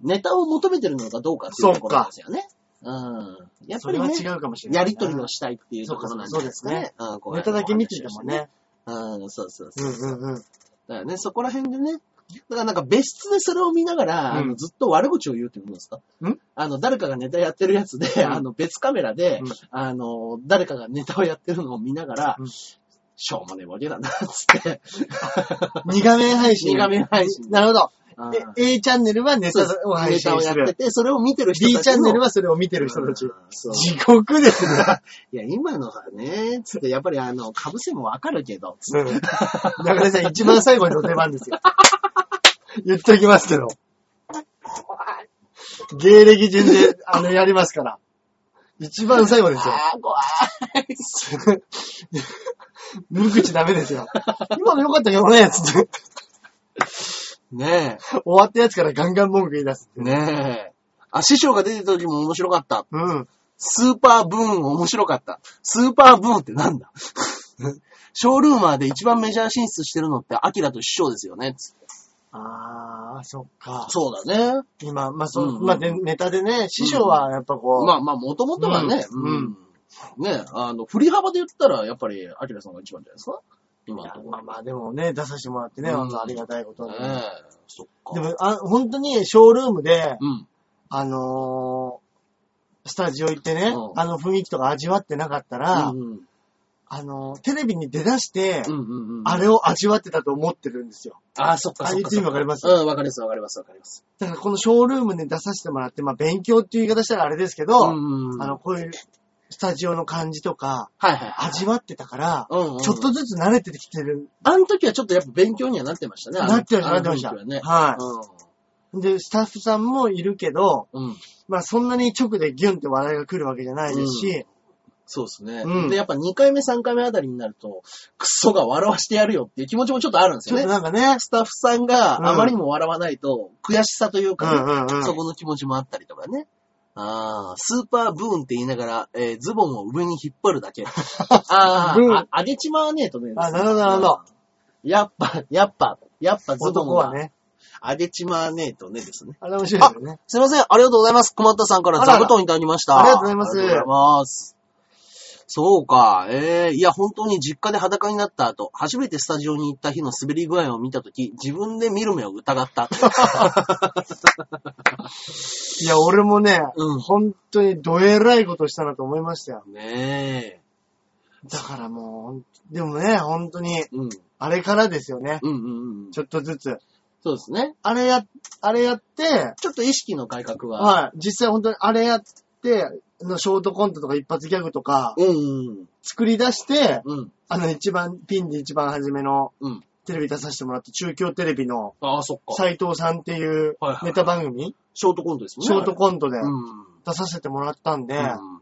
ネタを求めてるのかどうかっていうところですよね。うん。やっそれはぱりね、違うかもしれない。やりとりをしたいっていうところなんですかね。うんこういうのネタだけ見ててもね。うん、そうそううそう。んうんうん。だからね、そこら辺でね、だからなんか別室でそれを見ながら、うんあのずっと悪口を言うってことですか？ん？あの、誰かがネタやってるやつで、うんあの、別カメラで、うんあの、誰かがネタをやってるのを見ながら、うんしょうもねえボケだな、つって。二画面配信。二画面配信なるほど。あえ A チャンネルはネタを配ネタを信する。やってて、それを見てる人 B たちのチャンネルはそれを見てる人たちうん。そう地獄ですね。いや、今のさね、つって、やっぱりあの、被せもわかるけど、つってうん。中根さん一番最後にの出番ですよ。言っときますけど。芸歴順で、あの、やりますから。一番最後ですよ。あー、怖い。無口ダメですよ。今の良かったけどね、つって。ね終わったやつからガンガン文句言い出す。え、ねえ。あ、師匠が出てた時も面白かった。うん。スーパーブーン面白かった。スーパーブーンってなんだ？ショールーマーで一番メジャー進出してるのって、アキラと師匠ですよね。つってあー、そっか。そうだね。今、まあ、そう、うんうんまあ、でネタでね、師匠はやっぱこう、まあまあ、もともとはね、うんうんねあの、振り幅で言ったら、やっぱり、アキラさんが一番じゃないですか？今のところ。まあまあ、でもね、出させてもらってね、うん本当ありがたいことに。ねえ、そっか。でもあ、本当にショールームで、うん。あのースタジオ行ってね、うんあの雰囲気とか味わってなかったら、うんうんあのーテレビに出だして、うんうんうん。あれを味わってたと思ってるんですよ。あ、そっかあそっかそ。意味わかります？うん、わかりますわかりますわかります。だからこのショールームで出させてもらって、まあ勉強っていう言い方したらあれですけど、うんうん。あの、こういうスタジオの感じとか、はいはいはい。味わってたから、うんうんちょっとずつ慣れてきてる。あの時はちょっとやっぱ勉強にはなってましたね。なってました、なってました。はね。はい。で、スタッフさんもいるけど。まあそんなに直でギュンって笑いが来るわけじゃないですし、そうですね。うんで、やっぱ2回目、3回目あたりになると、クソが笑わしてやるよっていう気持ちもちょっとあるんですよね。なんかね、スタッフさんがうんあまりにも笑わないと、悔しさといううかね、んうんうん。そこの気持ちもあったりとかね。ああ、スーパーブーンって言いながら、えーズボンを上に引っ張るだけ。あブーンあ、あげちまわねえとね。あなるほどなるほど。やっぱ、やっぱ、やっぱズボンは、ね。あげちまわねえとねですね。あれ面白いですよね。すいません、ありがとうございます。熊田さんから座布団いただきました。ありがとうございますありがとうございます。そうか、ええいや、本当に実家で裸になった後、初めてスタジオに行った日の滑り具合を見たとき、自分で見る目を疑った。いや、俺もね、うん本当にどえらいことしたなと思いましたよ。ねえ。だからもう、でもね、本当に、うん。あれからですよね。うんうんうん。ちょっとずつ。そうですね。あれや、あれやって、ちょっと意識の改革は。はい。実際本当にあれやって、のショートコントとか一発ギャグとかうんうん作り出して、うん。うん。あの一番、ピンで一番初めのうん。テレビ出させてもらって、中京テレビのああ、そっか。斉藤さんっていうはいはいネタ番組、ショートコントですもんシね。ョートコントでうん。出させてもらったんで、うん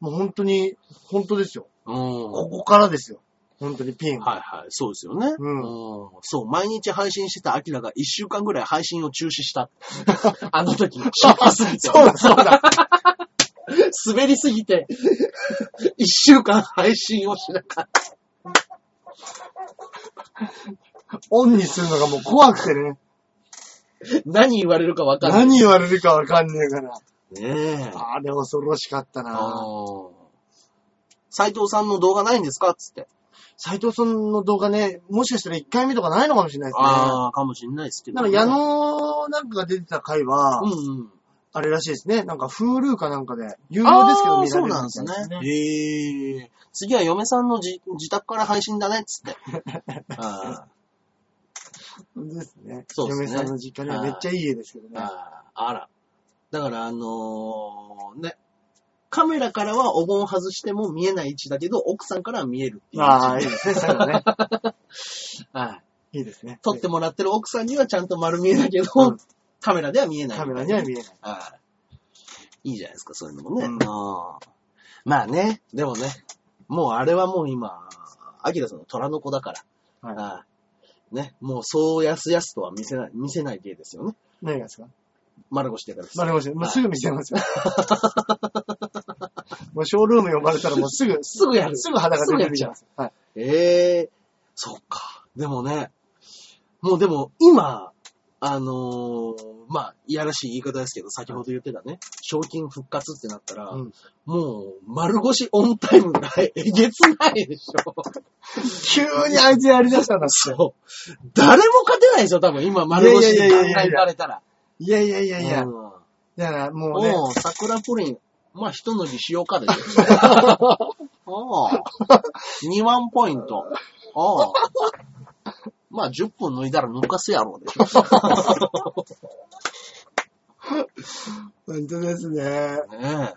もう本当に、本当ですよ。うんうん。ここからですよ。本当にピン。はいはい。そうですよね。うんそう、毎日配信してたアキラが一週間ぐらい配信を中止した。あの時、ショックすぎて。そうだ、そうだ。滑りすぎて、一週間配信をしなかった。オンにするのがもう怖くてね。何言われるかわかんない。何言われるかわかんねえから。ねえ。あれ恐ろしかったな斎藤さんの動画ないんですか？つって。斉藤さんの動画ね、もしかしたら1回目とかないのかもしれないですね。ああ、かもしんないですけど、なんか矢野なんかが出てた回は、うんうん。あれらしいですね。なんか Hulu かなんかで、有料ですけど見られるそうなんですみたいね。へえ。次は嫁さんのじ自宅から配信だね、つって。あですね。そうですね嫁さんの実家にはめっちゃいい家ですけどーね。あーあら。だから、あのーね。カメラからはお盆外しても見えない位置だけど、奥さんからは見えるっていう。ああ、いいですね、そういうのね。はい。いいですね。撮ってもらってる奥さんにはちゃんと丸見えだけど、うんカメラでは見えない。カメラには見えない。はい。いいじゃないですか、そういうのもね。うんあーまあね、でもね、もうあれはもう今、アキラさんの虎の子だから。はいね、もうそうやすやすとは見せない、見せない芸ですよね。何がですか？丸腰してからです。丸腰。もうはいすぐ見せますよ。もうショールーム呼ばれたらもうすぐ、すぐやる。すぐ裸で出てきます。はい。ええそっか。でもね、もうでも今、あのー、まあ、いやらしい言い方ですけど、先ほど言ってたね、賞金復活ってなったら、うんもう、丸腰オンタイムがえげつないでしょ。急にあいつやりだしたんだって。そう。誰も勝てないでしょ、多分、今、丸腰で考えられたら。いやいやいやいや。うんだからもうね、もう、桜プリン、まあ、一乗りしようかでしょ。ああ。2万ポイント。ああ。まあ、10分抜いたら抜かすやろうでしょ。本当ですね。ね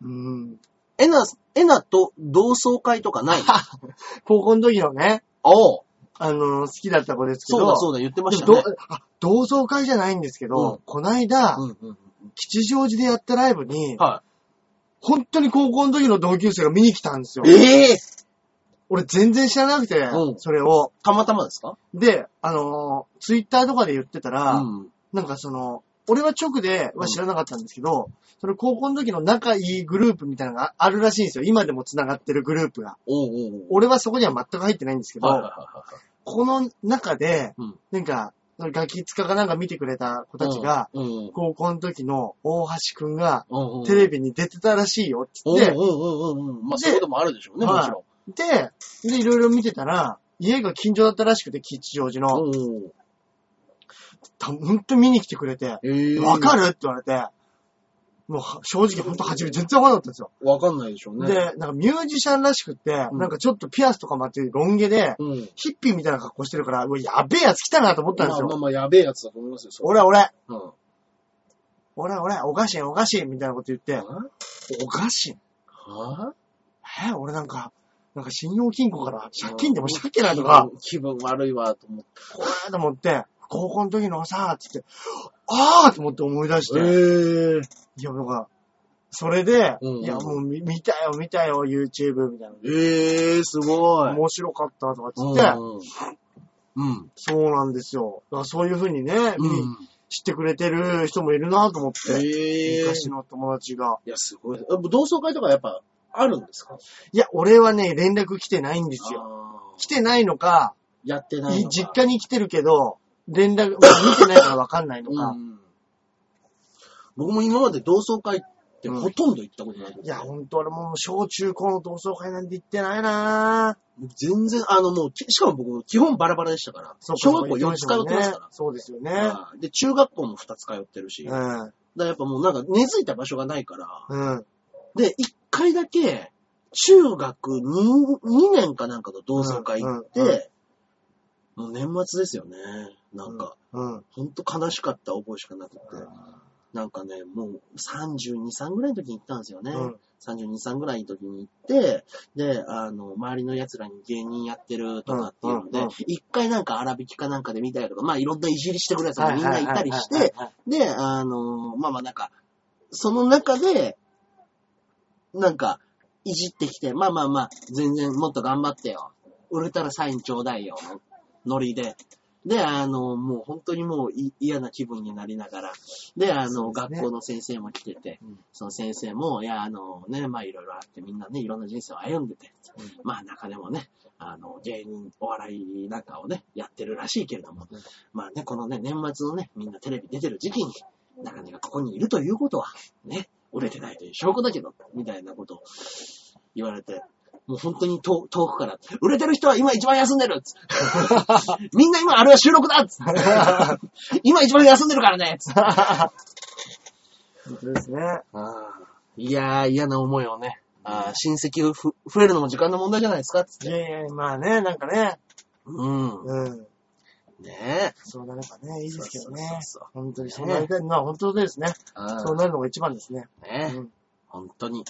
うん。え。えな、えなと同窓会とかない高校の時のね、おうあの、好きだった子ですけど。そうだそうだ、言ってましたねでもど。あ同窓会じゃないんですけど、うんこないだ、うんうんうん。吉祥寺でやったライブに、は本当に高校の時の同級生が見に来たんですよい。。ええ俺全然知らなくて、うんそれを。たまたまですか？で、あのーツイッターとかで言ってたら、うん。なんかその、俺は直では知らなかったんですけど、その高校の時の仲いいグループみたいなのがあるらしいんですよ。今でも繋がってるグループが。おうおうおう。俺はそこには全く入ってないんですけど、はいはいはこの中で、うんなんか、ガキ使かなんか見てくれた子。たちが、うん、うん高校の時の大橋くんがうんうん。テレビに出てたらしいよ、つって、うんうんうんうんうん。まあ、そういうこともあるでしょうね、はいもちろん。で、で、いろいろ見てたら、家が近所だったらしくて、吉祥寺の。ほんと見に来てくれて、ええわかるって言われて、もうは正直ほんと初め全然わかんなかったんですよ。わかんないでしょうね。で、なんかミュージシャンらしくって、うんなんかちょっとピアスとかもあってロン毛で、うん。ヒッピーみたいな格好してるから、うわ、やべえやつ来たなと思ったんですよ。まあまあまあ、やべえやつだと思いますよ、俺、俺、うん。俺、俺、おかしい、おかしい、みたいなこと言って、はおかしいはえ、俺なんか、なんか信用金庫から借金でもしたっけなとか、気分悪いわ、と思って。これと思って、高校の時のさ、つって、あーと思って思い出して、えいや、なんか、それで、うんいや、もう見見たよ、見たよ、YouTube みたいな。ええすごい。面白かったとかつうんって、うん。そうなんですよ。だからそういう風にね、見うん。知ってくれてる人もいるなと思って、ええ昔の友達が。いや、すごい。同窓会とかやっぱあるんですか？いや、俺はね、連絡来てないんですよ。来てないのか、やってないのか。い実家に来てるけど、連絡、まあ見てないからわかんないのか。うん。僕も今まで同窓会ってほとんど行ったことないけどいや、ほんと俺もう小中高の同窓会なんて行ってないなぁ。全然、あのもう、きしかも僕、基本バラバラでしたから。そうか小学校4つ通ってますから。そうですよね。はいで、中学校も2つ通ってるし。だかうん。らやっぱもうなんか根付いた場所がないから。うん。で、1回だけ、中学 2, 2年かなんかの同窓会行って、もう年末ですよね。なんか、うん。ほんと悲しかった覚えしかなくて。なんかね、もう32、3ぐらいの時に行ったんですよね。うん32、3ぐらいの時に行って、で、あの、周りの奴らに芸人やってるとかっていうので一、回なんか荒引きかなんかで見たりとか、まあいろんないじりしてくる奴がみんないたりして、で、あの、まあまあなんか、その中で、なんか、いじってきて、まあまあまあ、全然もっと頑張ってよ。売れたらサインちょうだいよ。ノリで。で、あの、もう本当にもうい嫌な気分になりながら。で、あの、ね学校の先生も来てて、うんその先生も、いや、あのね、まあいろいろあってみんなね、いろんな人生を歩んでて、うんまあ中でもね、あの、芸人、お笑いなんかをね、やってるらしいけれども、うんまあね、このね、年末のね、みんなテレビ出てる時期に、中根がここにいるということは、ね、売れてないという証拠だけど、みたいなことを言われて、もう本当に遠遠くから、売れてる人は今一番休んでる みんな今あれは収録だ 今一番休んでるからねっつって本当ですね。いやー、嫌な思いをね、あー親戚がふ増えるのも時間の問題じゃないですかっつって。いやいや、まあね、なんかね、うん。うん。ねそうなればね、いいですけどね。そうそうそう本当にそうなりたいのは本当ですね。あそうなるのが一番ですね。ね、うん本当に、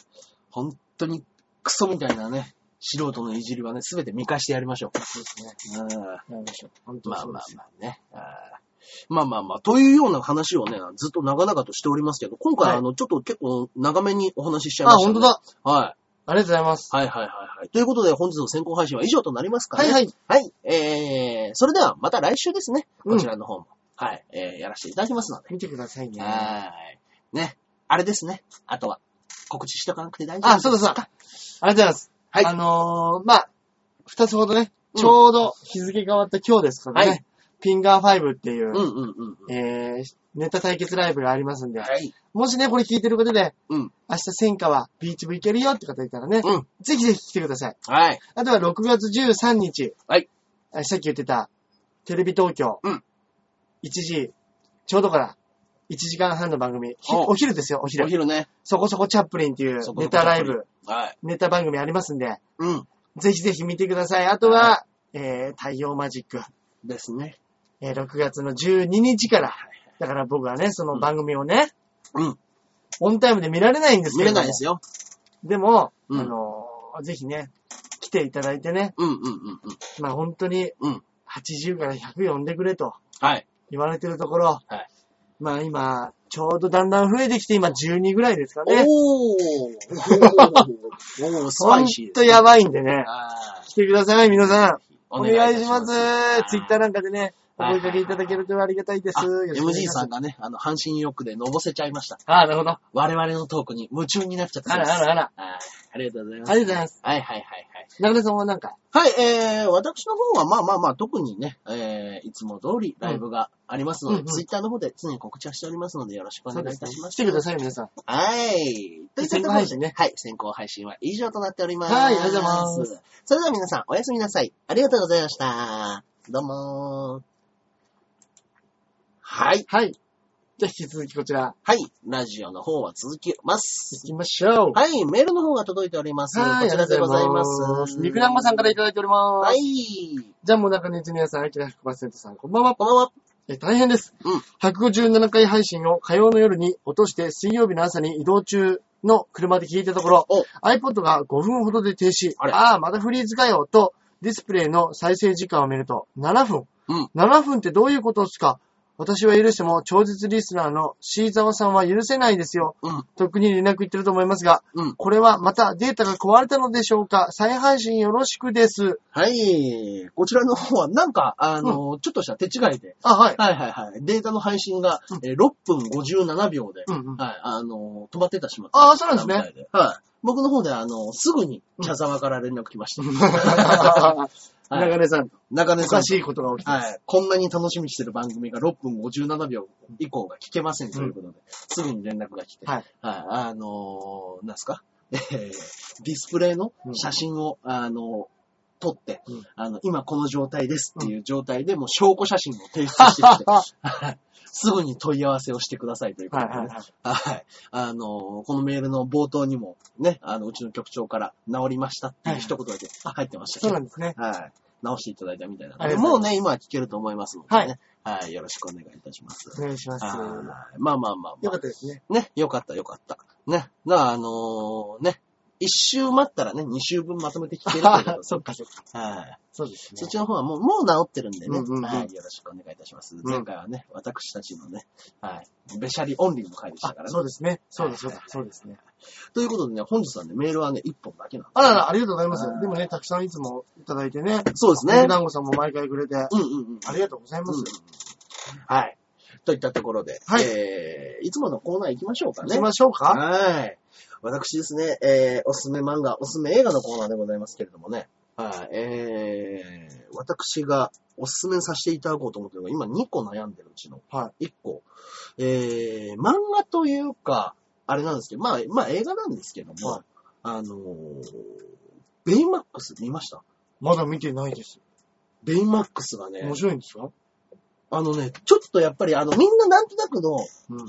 本当にクソみたいなね、素人のいじりはね、すべて見返してやりましょう。そうですね。うんやりましょう。本当にまあまあそうですまあね。あーまあまあまあ、というような話をね、ずっと長々としておりますけど、今回、はいあの、ちょっと結構長めにお話ししちゃいまあ、した、本当だ。はい。ありがとうございます。はいはいはいはい。ということで、本日の先行配信は以上となりますかね。はいはい。はい。えー、それではまた来週ですね。うんこちらの方も。はい。えー、やらせていただきますので。見てくださいね。はーい。ね。あれですね。あとは、告知しとかなくて大丈夫ですあ、そうだそうだ。ありがとうございます。はいあのー、まあ、二つほどね、ちょうど日付変わった今日ですからね。はいピンガー5っていう、うんうんうんうん。えー、ネタ対決ライブがありますんで、はい。もしね、これ聞いてる方で、うん。明日戦火はビーチ部行けるよって方いたらね、うん。ぜひぜひ来てください。はい。あとは6月13日、はい。あさっき言ってた、テレビ東京、うん1時、ちょうどから、1時間半の番組、ひおお昼ですよ、お昼お。昼ね。そこそこチャップリンっていうそこそこネタライブ、はい。ネタ番組ありますんで、うん。ぜひぜひ見てください。あとは、えー、太陽マジック、ですね。えー、6月の12日から、だから僕はね、その番組をね、うん。オンタイムで見られないんですけ見どもれないですよ。でも、うんあのーぜひね、来ていただいてね、うんうんうんうん。まあ本当に、うん80から100呼んでくれとはい。言われてるところ、はいまあ今、ちょうどだんだん増えてきて、今12ぐらいですかね。おー。おー、スパほんイシーですとやばいんでね。は来てください、皆さん。い。お願いします。ツイッターーなんかでね、おはい声掛けいただけるとありがたいです。MG さんがね、あの、阪神欲でのぼせちゃいました。ああ、なるほど。あ我々のトークに夢中になっちゃったらあらあら。はい。ありがとうございます。ありがとうございます。はいはいはいはい。中根さんはなんか、はい、えー、私の方はまあまあまあ、特にね、えー、いつも通りライブがありますので、うんうんツイッターの方で常に告知はしておりますので、よろしくお願いいたします。来てください、皆さん。はい。といったところで先行配信ねはい、先行配信は以上となっております。はいありがとうございます。それでは皆さん、おやすみなさい。ありがとうございました。どうもー。はい。はい。じゃあ引き続きこちら、はい。ラジオの方は続きます。行きましょう。はい。メールの方が届いております。はい、こちらでございます。肉団子さんからいただいております。はい。じゃあもう中根ジュニアさん、アキラ100%さん、こんばんは。こんばんは。え、大変です。うん157回配信を火曜の夜に落として水曜日の朝に移動中の車で聞いたところお、iPod が5分ほどで停止。あれああ、またフリーズかよ、と、ディスプレイの再生時間を見ると、7分。うん7分ってどういうことですか？私は許しても、超絶リスナーのシーザワさんは許せないですよ。うん。特に連絡言ってると思いますが、うん。これはまたデータが壊れたのでしょうか？再配信よろしくです。はい。こちらの方は、なんか、あの、ちょっとした手違いで、あ、はい。はいはいはい。データの配信が、うんえー6分57秒で、うんうん。はい、あの、止まってたしまった。ああ、そうなんですね。はい。僕の方で、あの、すぐに、茶沢から連絡来ました。はい中根さん、中根さんおか。しいことが起きてます。はい。こんなに楽しみにしてる番組が6分57秒以降が聞けませんということで、すぐに連絡が来て、はい。はい。あのーなんすか？えーディスプレイの写真を、あの撮って、うんあの、今この状態ですっていう状態で、もう証拠写真を提出してきて、は いすぐに問い合わせをしてくださいということで、ねはいはいはい。はい。あのーこのメールの冒頭にも、ね、あの、うちの局長から治りましたっていう一言だけ入ってましたけどそうなんですね。はい。直していただいたみたいなので。もうね、今は聞けると思いますのでね。はい。よろしくお願いいたします。お願いします。はい。まあまあまあまよかったですね。あ。ね、よかったよかった。ね。だからあのーね、一周待ったらね、二周分まとめて聞けるということでそっかそっか。はい。そうですねそっ。ちの方はもう、もう治ってるんでね。うんうんうんはい。よろしくお願いいたします。ん前回はね、私たちのね、はい。べしゃりオンリーの回でしたあからね。そうですね。そうです、そうだ、そうですね。ということでね、本日はね、メールはね、一本だけなんです。あらら、ありがとうございますはい。でもね、たくさんいつもいただいてね。そうですね肉。団子さんも毎回くれて、うんうんうん。ありがとうございます。はい。といったところで、はいえー、いつものコーナー行きましょうかね。行きましょうかはい。私ですね、えー、おすすめ漫画、おすすめ映画のコーナーでございますけれどもね。はい。えー、私がおすすめさせていただこうと思ってるのが、今2個悩んでるうちのは1個。えー、漫画というか、あれなんですけど、まあ、まあ映画なんですけども、はいあのー、ベイマックス見ました？まだ見てないです。ベイマックスがね面、白いんですか？あのね、ちょっとやっぱりあの、みんななんとなくの、うん。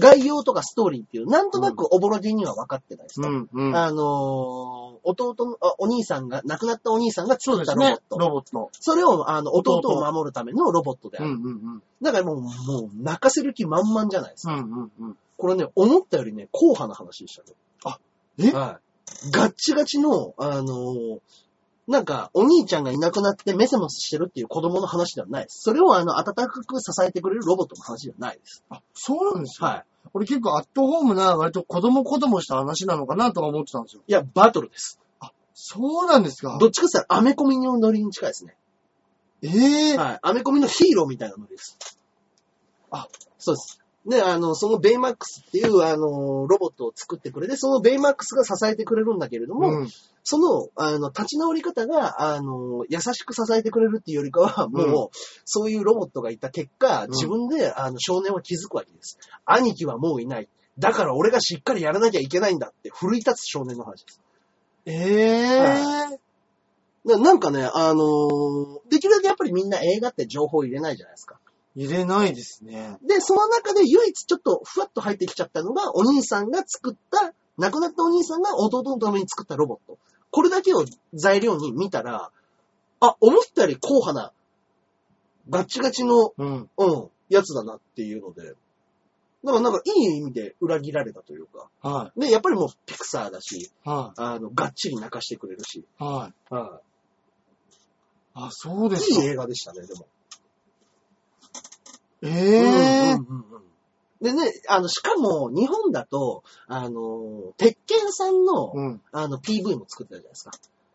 概要とかストーリーっていう、なんとなくおぼろげには分かってないですか、うん、うん。あのー弟のあ、お兄さんが、亡くなったお兄さんが作ったロボッ。ト。ロボット。それを、あの、弟弟を守るためのロボットである。うん、うん、だからもう、もう、泣かせる気満々じゃないですか。うん。うん、うん、うん。これね、思ったよりね、硬派な話でしたね。え？はい。ガッチガチの、あのーなんか、お兄ちゃんがいなくなってメセモスしてるっていう子供の話ではないです。それをあの、温かく支えてくれるロボットの話ではないです。あ、そうなんですか？はい。俺結構アットホームな、割と子供子供した話なのかなとか思ってたんですよ。いや、バトルです。そうなんですか？どっちかって言ったら、アメコミのノリに近いですね。ええはい。アメコミのヒーローみたいなノリです。あ、そうです。で、あの、そのベイマックスっていう、あの、ロボットを作ってくれて、そのベイマックスが支えてくれるんだけれども、うん。その、あの、立ち直り方が、あの、優しく支えてくれるっていうよりかは、もう、うんそういうロボットがいた結果、ん自分で、あの、少年は気づくわけです。兄貴はもういない。だから俺がしっかりやらなきゃいけないんだって、奮い立つ少年の話です。ええななんかね、あのーできるだけやっぱりみんな映画って情報入れないじゃないですか。入れないですね。で、その中で唯一ちょっとふわっと入ってきちゃったのが、お兄さんが作った、亡くなったお兄さんが弟のために作ったロボット。これだけを材料に見たら、あ、思ったより硬派な、ガッチガチの、うん。うん、やつだなっていうので、だからなんかいい意味で裏切られたというか、はで、やっぱりもうピクサーだし、い。はあの、がっちり泣かしてくれるし、い。はい。はあ、そうでい、すか。いい映画でしたね、でも。ええうんうんうんうんでね、あの、しかも、日本だと、あの、鉄拳さんの、うん。あの、PV も作ってたじゃないですか。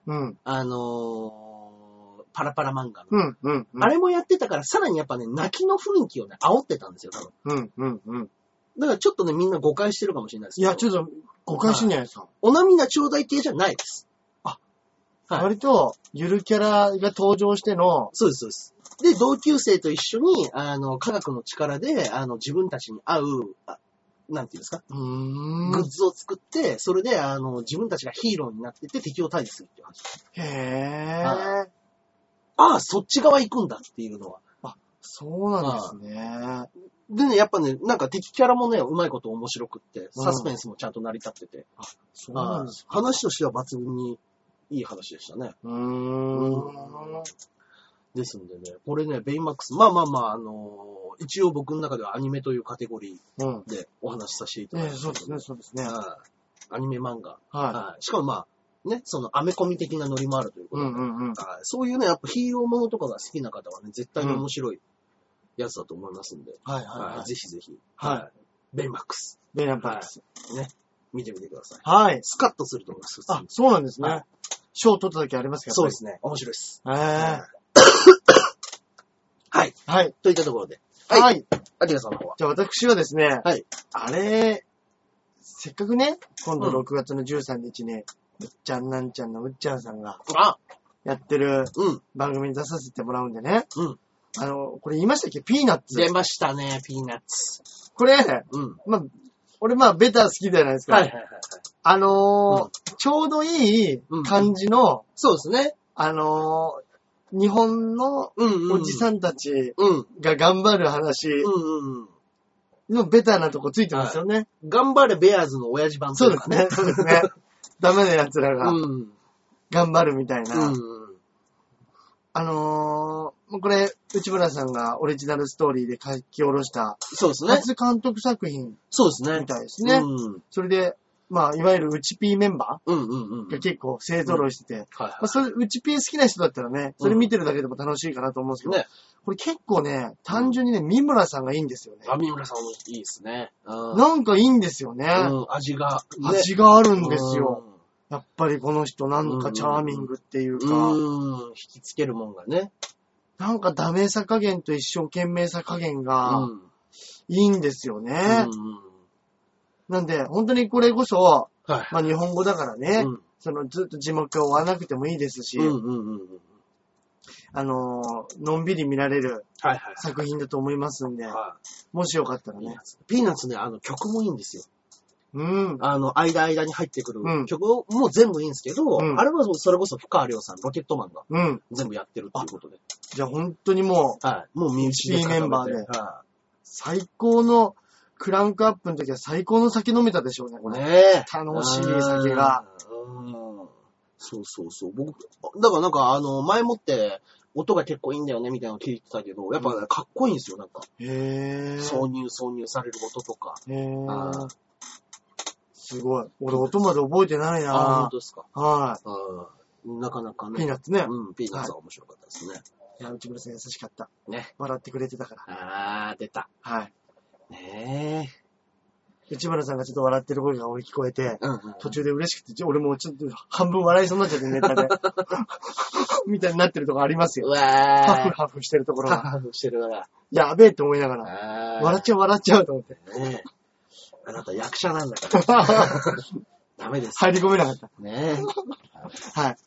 うん。あのパラパラ漫画の。うん。うん。うんあれもやってたから、さらにやっぱね、泣きの雰囲気をね、煽ってたんですよ、多分。うん。うん。うん。だからちょっとね、みんな誤解してるかもしれないです。いや、ちょっと、誤解してんじゃないですか？お涙ちょうだい系じゃないです。はい割と、ゆるキャラが登場しての、そうです、そうです。で、同級生と一緒に、あの、科学の力で、あの、自分たちに合う、あなんていうんですか、うーんグッズを作って、それで、あの、自分たちがヒーローになってって敵を退治するっていう話。へはえ。ああ、そっち側行くんだっていうのは。そうなんですね。でね、やっぱね、なんか敵キャラもね、うまいこと面白くって、サスペンスもちゃんと成り立ってて、そうなんですか。話としては抜群にいい話でしたね。うーん。ですんでね、これね、ベイマックス、まあまあまあ、あのー一応僕の中ではアニメというカテゴリうん。ーでお話しさせていただええいて、そうですね、そうですね。はいアニメ漫画。ははいしかもまあ、ね、そのアメコミ的なノリもあるというい。ことで、うんうんうん。はいそういうね、やっぱヒーローものとかが好きな方はね、絶対に面白いやつだと思いますんで、はいはいはいはい。ぜひぜひ、はいベイマックス、ベイランパックス。見てみてください。はい。スカッとすると思います。あ、そうなんですはね。賞取った時ありますけど。そうですね。面白いです。ね。へはい はい。はい。といったところで、はい。はいアキラさんの方は。じゃあ私はですね、はいあれ、せっかくね、今度うん6月の13日に、うっちゃんなんちゃんのうっちゃんさんがあ、やってるうん、番組に出させてもらうんでね。うん。あの、これ言いましたっけ？ピーナッツ。出ましたね、ピーナッツ。これ、うん。まあ、俺まあベター好きじゃないですか。はいはいはいはい。あのーちょうどいい感じの、そうですね。あのー日本の。おじさんたちうん。が頑張る話。のベターなとこついてますよね。頑張れベアーズの親父版とそうですね。そうですね。ダメな奴らがうん。頑張るみたいな。うん。あのーこれ、内村さんがオリジナルストーリーで書き下ろした、そうですね。初監督作品そうですねみ。たいですね。うん。それで、まあ、いわゆる内 P メンバうんうんうん。ーが結構勢揃いしてて、それ、内 P 好きな人だったらね、それ見てるだけでも楽しいかなと思うんですけど、ね。これ結構ね、単純にね、三村さんがいいんですよね。アミムラさんもいいですね。うん。なんかいいんですよね。うん、味が。ね味があるんですよ。。やっぱりこの人なんかチャーミングっていうか、うん。引きつけるもんがね。なんかダメさ加減と一生懸命さ加減がうん。いいんですよね。うんなんで、本当にこれこそ、はい。まあ日本語だからね、うんそのずっと字幕を追わなくてもいいですし、うんうんうんうん。あのーのんびり見られる。作品だと思いますんで、はもしよかったらね。ピーナッツね、あの曲もいいんですよ。うん。あの、間間に入ってくるうん曲も全部いいんですけど、うんあれはそれこそ深川亮さん、ロケットマンがうん。全部やってるっていうことで。じゃあ本当にもう、はい。もう身内メンバーでは最高の、クランクアップの時は最高の酒飲めたでしょうね、こい。れ。ねえ。楽しい酒が。うん。そうそうそう。僕、だからなんかあの、前もって、音が結構いいんだよね、みたいなの聞いてたけど、やっぱねかっこいいんですよ、なんか。へぇ挿入、挿入される音とか。ー。へあー。すごい。俺音まで覚えてないああ、本な当ですか。はうん。なかなかい。ね。ピーナッツね。うん、ピーナッツは面白かったですね。いや、内村さん優しかった。ね。笑ってくれてたから。あー、出た。はい。ねえ。内村さんがちょっと笑ってる声が俺聞こえて、うんうん。途中で嬉しくて、俺もちょっと半分笑いそうになっちゃってネタで。みたいになってるとこありますうよ。わハフー。ハフしてるところハが。フハフしてるから。やべえって思いながら。笑っちゃう笑っちゃうと思って。ねえ。あなた役者なんだから。ダメです。入り込めなかった。ねえ。はい。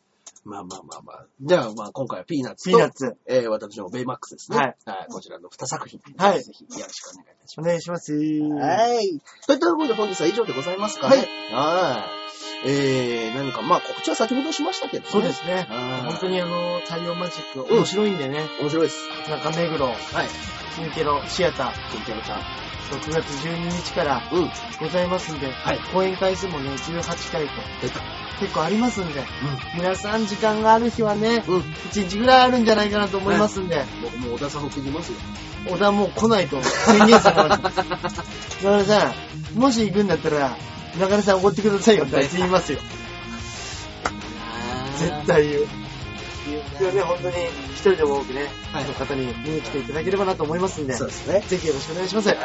まあまあまあまあ。じゃあまあ今回はピーナッツと、ピーナッツ。えー、私のベイマックスですね。はい。こちらの2作品。はいぜひよろしくお願いいたしお願いします。ます。はい。といったところで本日は以上でございますかね。はい。えー、何か、まあ告知は先ほどしましたけどね。そうですね。はい。本当にあの、太陽マジック面白いんでね。面白いです。中目黒、はい。キンケロシアター、キンケロちゃん。6月12日からうん。ございますんで、はい。公演回数もね、18回と出た。結構ありますんで、皆さん時間がある日はね、うん。うん。1日ぐらいあるんじゃないかなと思いますんで、僕も小田さん送りますよ。小田もう来ないと宣言されました。中根さん、もし行くんだったら、中根さんおごってくださいよって言いますよ。絶対言う。今日ね、本当に一人でも多くね、はいの方に見に来ていただければなと思いますんで、そうですね。ぜひよろしくお願いします。はい。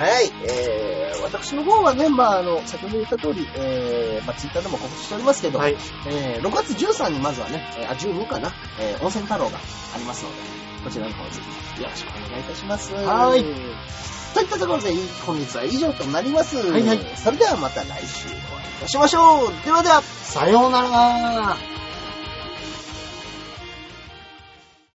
えー、私の方はね、まああの、先ほど言った通り、えー、まあツイッターでも告知しておりますけど、はい。えー、6月13にまずはね、えー、あ、12かな、えー、温泉太郎がありますので、こちらの方ぜひよろしくお願いいたします。はいといったところで、本日は以上となります。はいはいそれではまた来週お会いいたしましょう。ではでは。さようなら